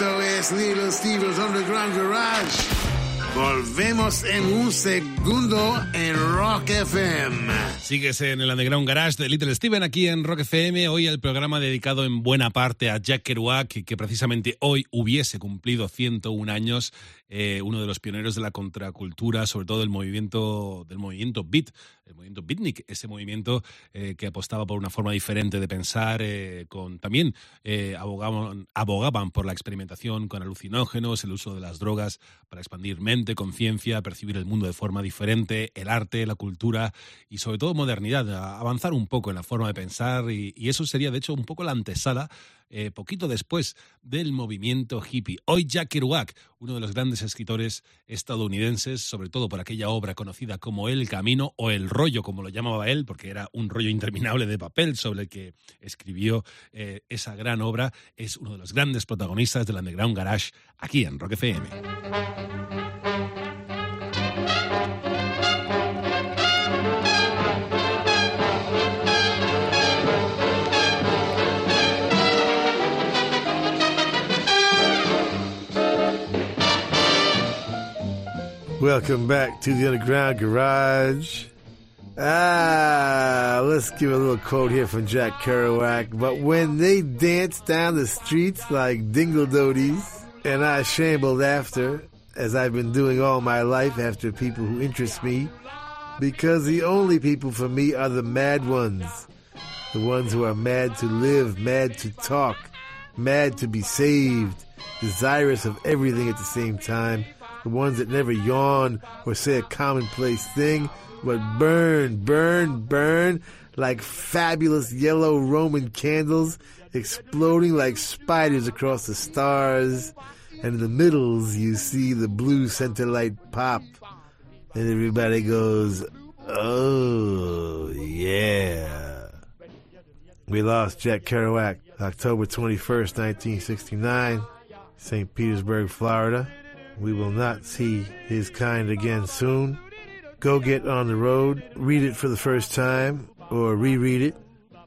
Esto es Little Steven's Underground Garage. Volvemos en un segundo en Rock FM. Sigues en el Underground Garage de Little Steven aquí en Rock FM. Hoy el programa dedicado en buena parte a Jack Kerouac, que precisamente hoy hubiese cumplido 101 años, eh, uno de los pioneros de la contracultura, sobre todo del movimiento, del movimiento beat, el movimiento beatnik, ese movimiento eh, que apostaba por una forma diferente de pensar, eh, con también eh, abogaban, abogaban por la experimentación con alucinógenos, el uso de las drogas para expandir mente, conciencia, percibir el mundo de forma diferente el arte, la cultura y sobre todo modernidad, avanzar un poco en la forma de pensar y, y eso sería de hecho un poco la antesala eh, poquito después del movimiento hippie. Hoy Jack Kerouac, uno de los grandes escritores estadounidenses, sobre todo por aquella obra conocida como El Camino o El Rollo, como lo llamaba él, porque era un rollo interminable de papel sobre el que escribió eh, esa gran obra, es uno de los grandes protagonistas del Underground Garage aquí en Rock FM. Welcome back to the Underground Garage. Ah, let's give a little quote here from Jack Kerouac. But when they dance down the streets like dingle-doties, and I shambled after, as I've been doing all my life after people who interest me, because the only people for me are the mad ones. The ones who are mad to live, mad to talk, mad to be saved, desirous of everything at the same time, the ones that never yawn or say a commonplace thing, but burn, burn, burn like fabulous yellow Roman candles, exploding like spiders across the stars. And in the middles, you see the blue center light pop, and everybody goes, Oh, yeah. We lost Jack Kerouac October 21st, 1969, St. Petersburg, Florida. We will not see his kind again soon. Go get on the road, read it for the first time, or reread it.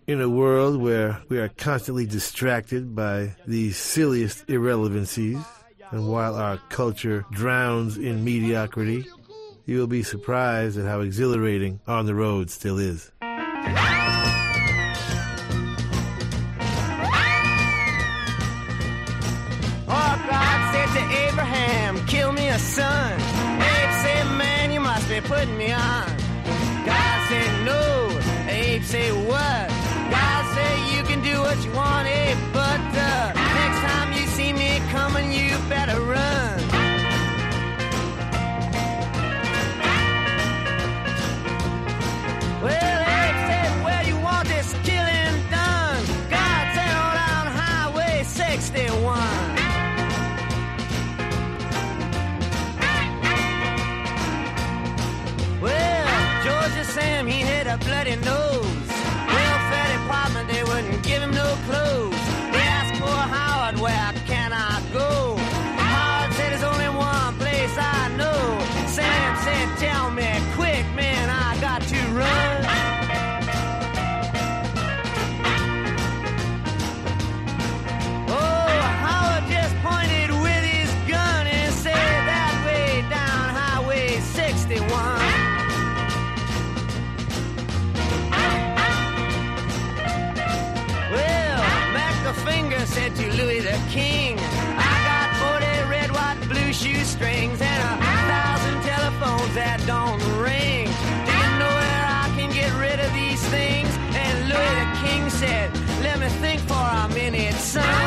In a world where we are constantly distracted by the silliest irrelevancies, and while our culture drowns in mediocrity, you will be surprised at how exhilarating on the road still is. Son. Abe said, man, you must be putting me on. God said, no. Abe said, what? God said, you can do what you want, Abe, but minute,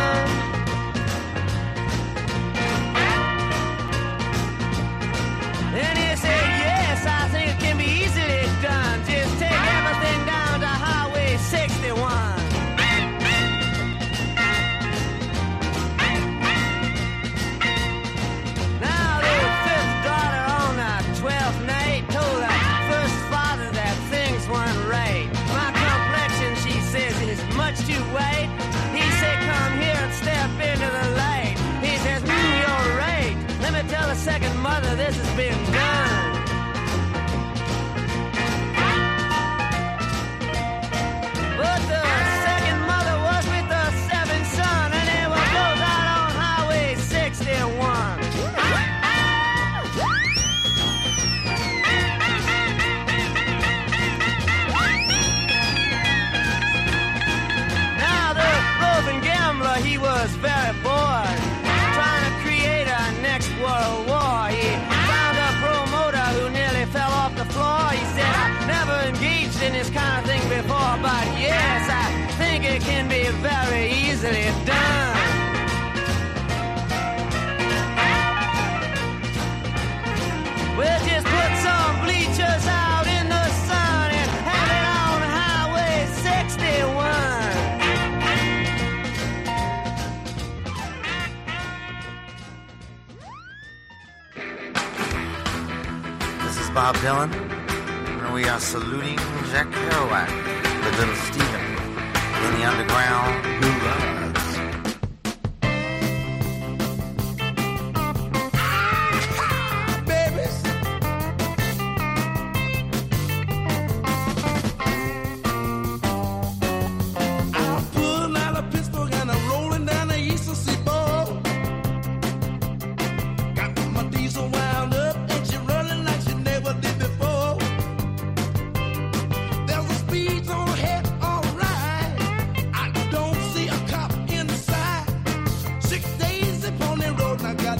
Bob Dylan, and we are saluting Jack Kerouac, the little Steven, in the underground. Uh,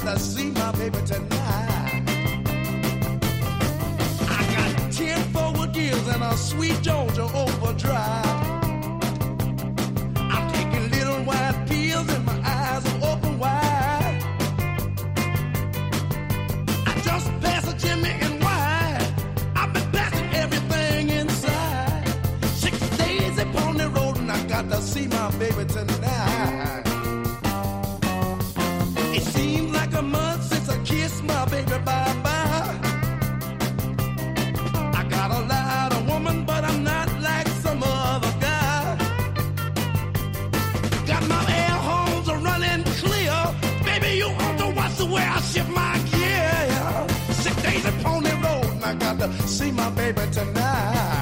I see my paper tonight. see my baby tonight.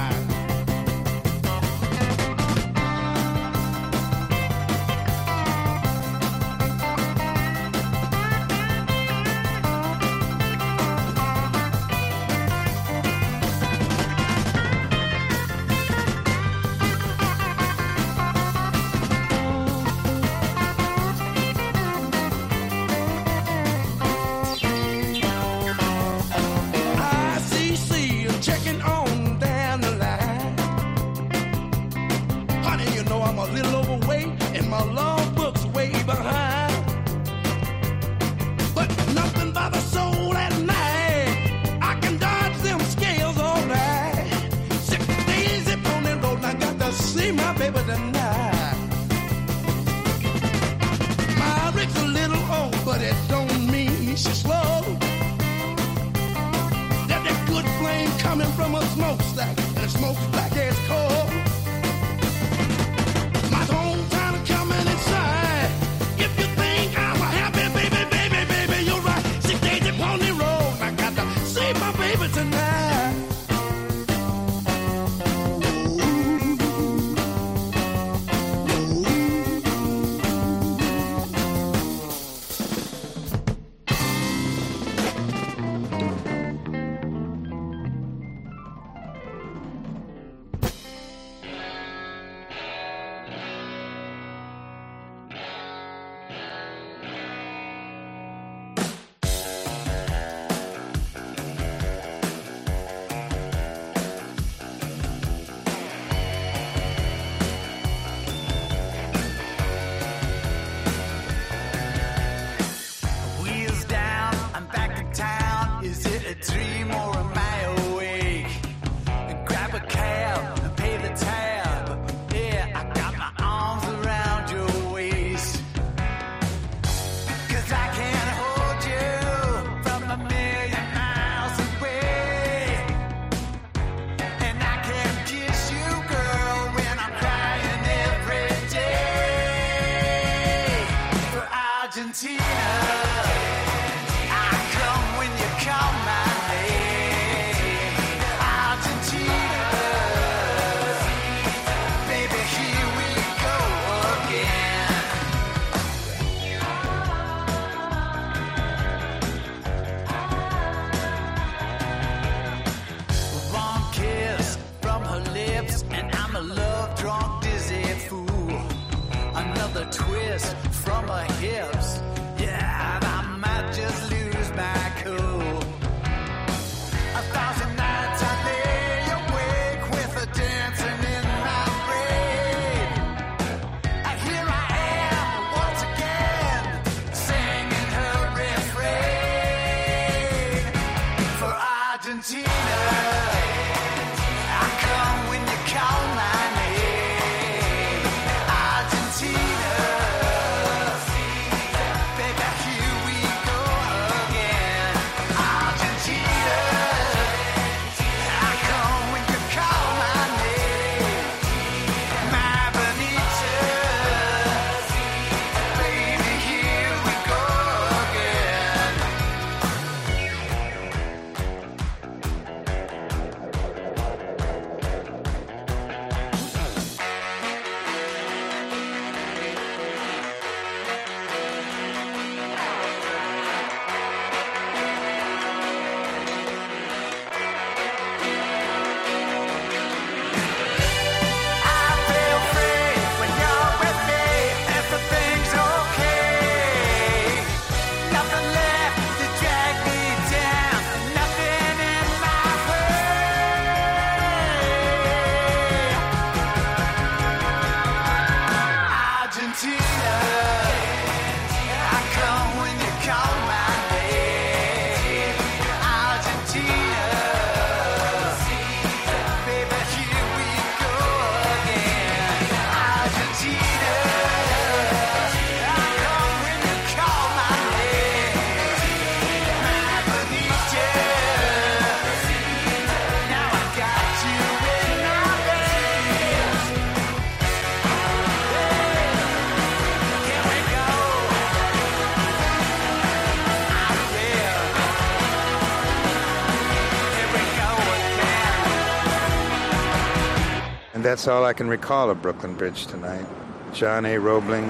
That's all I can recall of Brooklyn Bridge tonight. John A. Roebling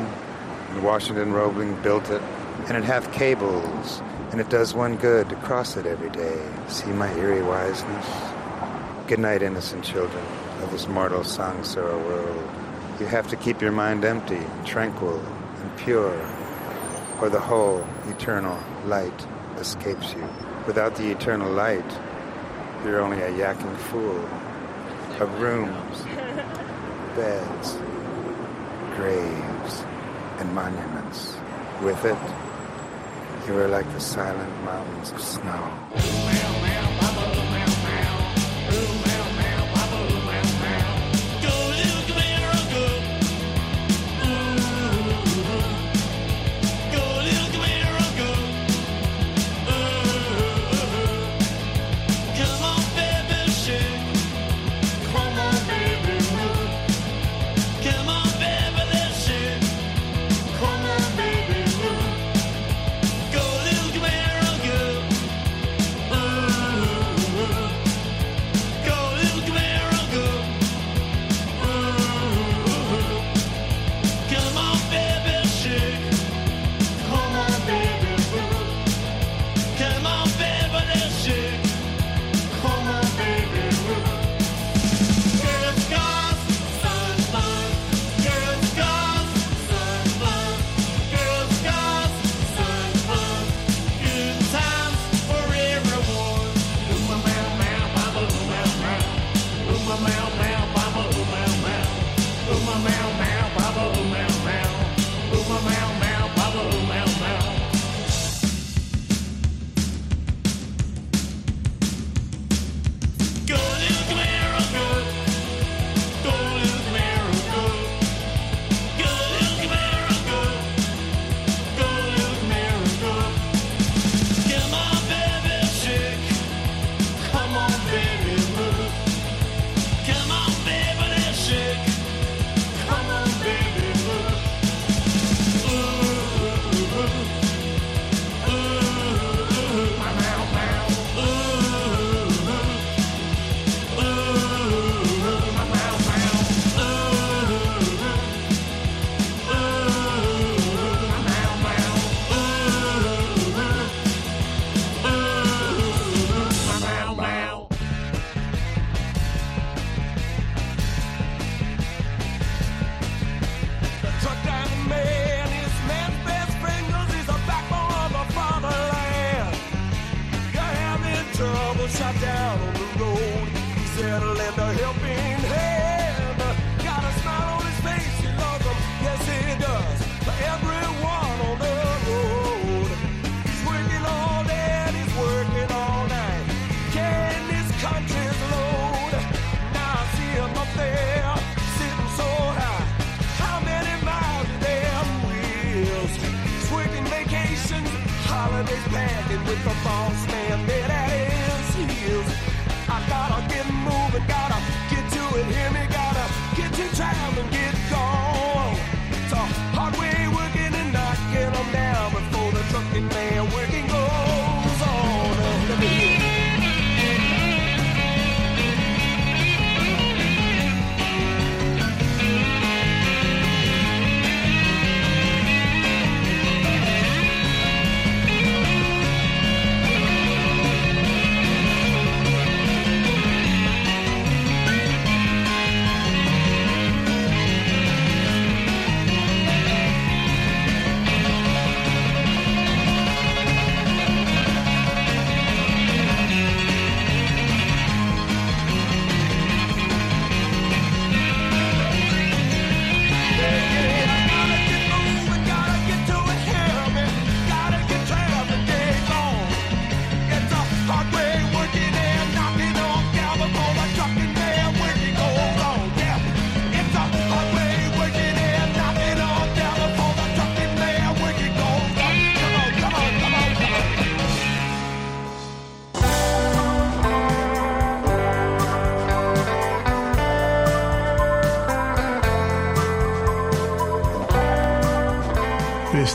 and Washington Roebling built it, and it hath cables, and it does one good to cross it every day. See my eerie wiseness? Good night, innocent children of this mortal song-sorrow world. You have to keep your mind empty, tranquil, and pure, or the whole eternal light escapes you. Without the eternal light, you're only a yacking fool of rooms beds, graves, and monuments. With it, you were like the silent mountains of snow.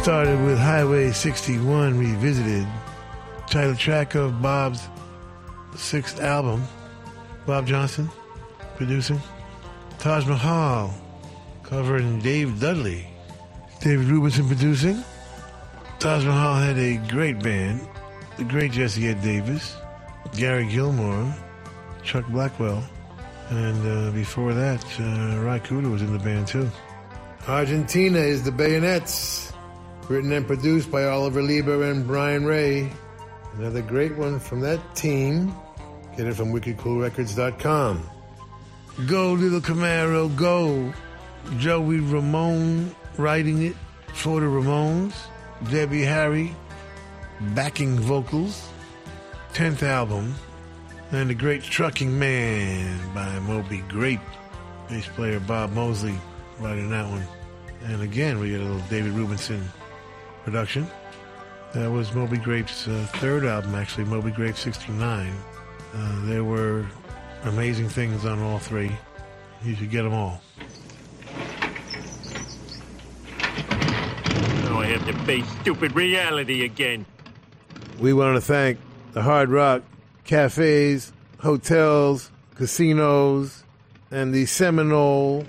started with Highway 61 Revisited, title track of Bob's sixth album. Bob Johnston producing. Taj Mahal covering Dave Dudley. David Rubinson producing. Taj Mahal had a great band. The great Jesse Ed Davis, Gary Gilmore, Chuck Blackwell. And uh, before that, uh, Ry Cooder was in the band too. Argentina is the Bayonets written and produced by Oliver Leiber and Brian Ray. Another great one from that team. Get it from wickedcoolrecords.com. Go, little Camaro, go. Joey Ramone writing it for the Ramones. Debbie Harry backing vocals. 10th album. And The Great Trucking Man by Moby Grape. Bass player Bob Mosley writing that one. And again, we get a little David Rubinson production. That was Moby Grape's uh, third album, actually, Moby Grape 69. Uh, there were amazing things on all three. You should get them all. Oh, I have to face stupid reality again. We want to thank the Hard Rock cafes, hotels, casinos, and the Seminole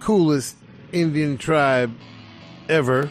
coolest Indian tribe ever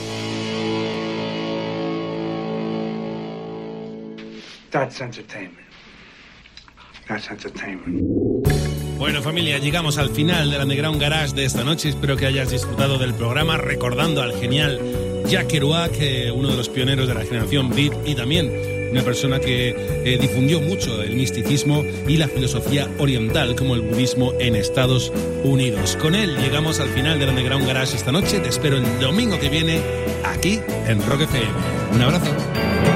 That's entertainment. That's entertainment. Bueno familia, llegamos al final del Underground Garage de esta noche. Espero que hayas disfrutado del programa recordando al genial Jack Kerouac, eh, uno de los pioneros de la generación Beat y también una persona que eh, difundió mucho el misticismo y la filosofía oriental como el budismo en Estados Unidos. Con él llegamos al final del Underground Garage esta noche. Te espero el domingo que viene aquí en Rock FM. Un abrazo.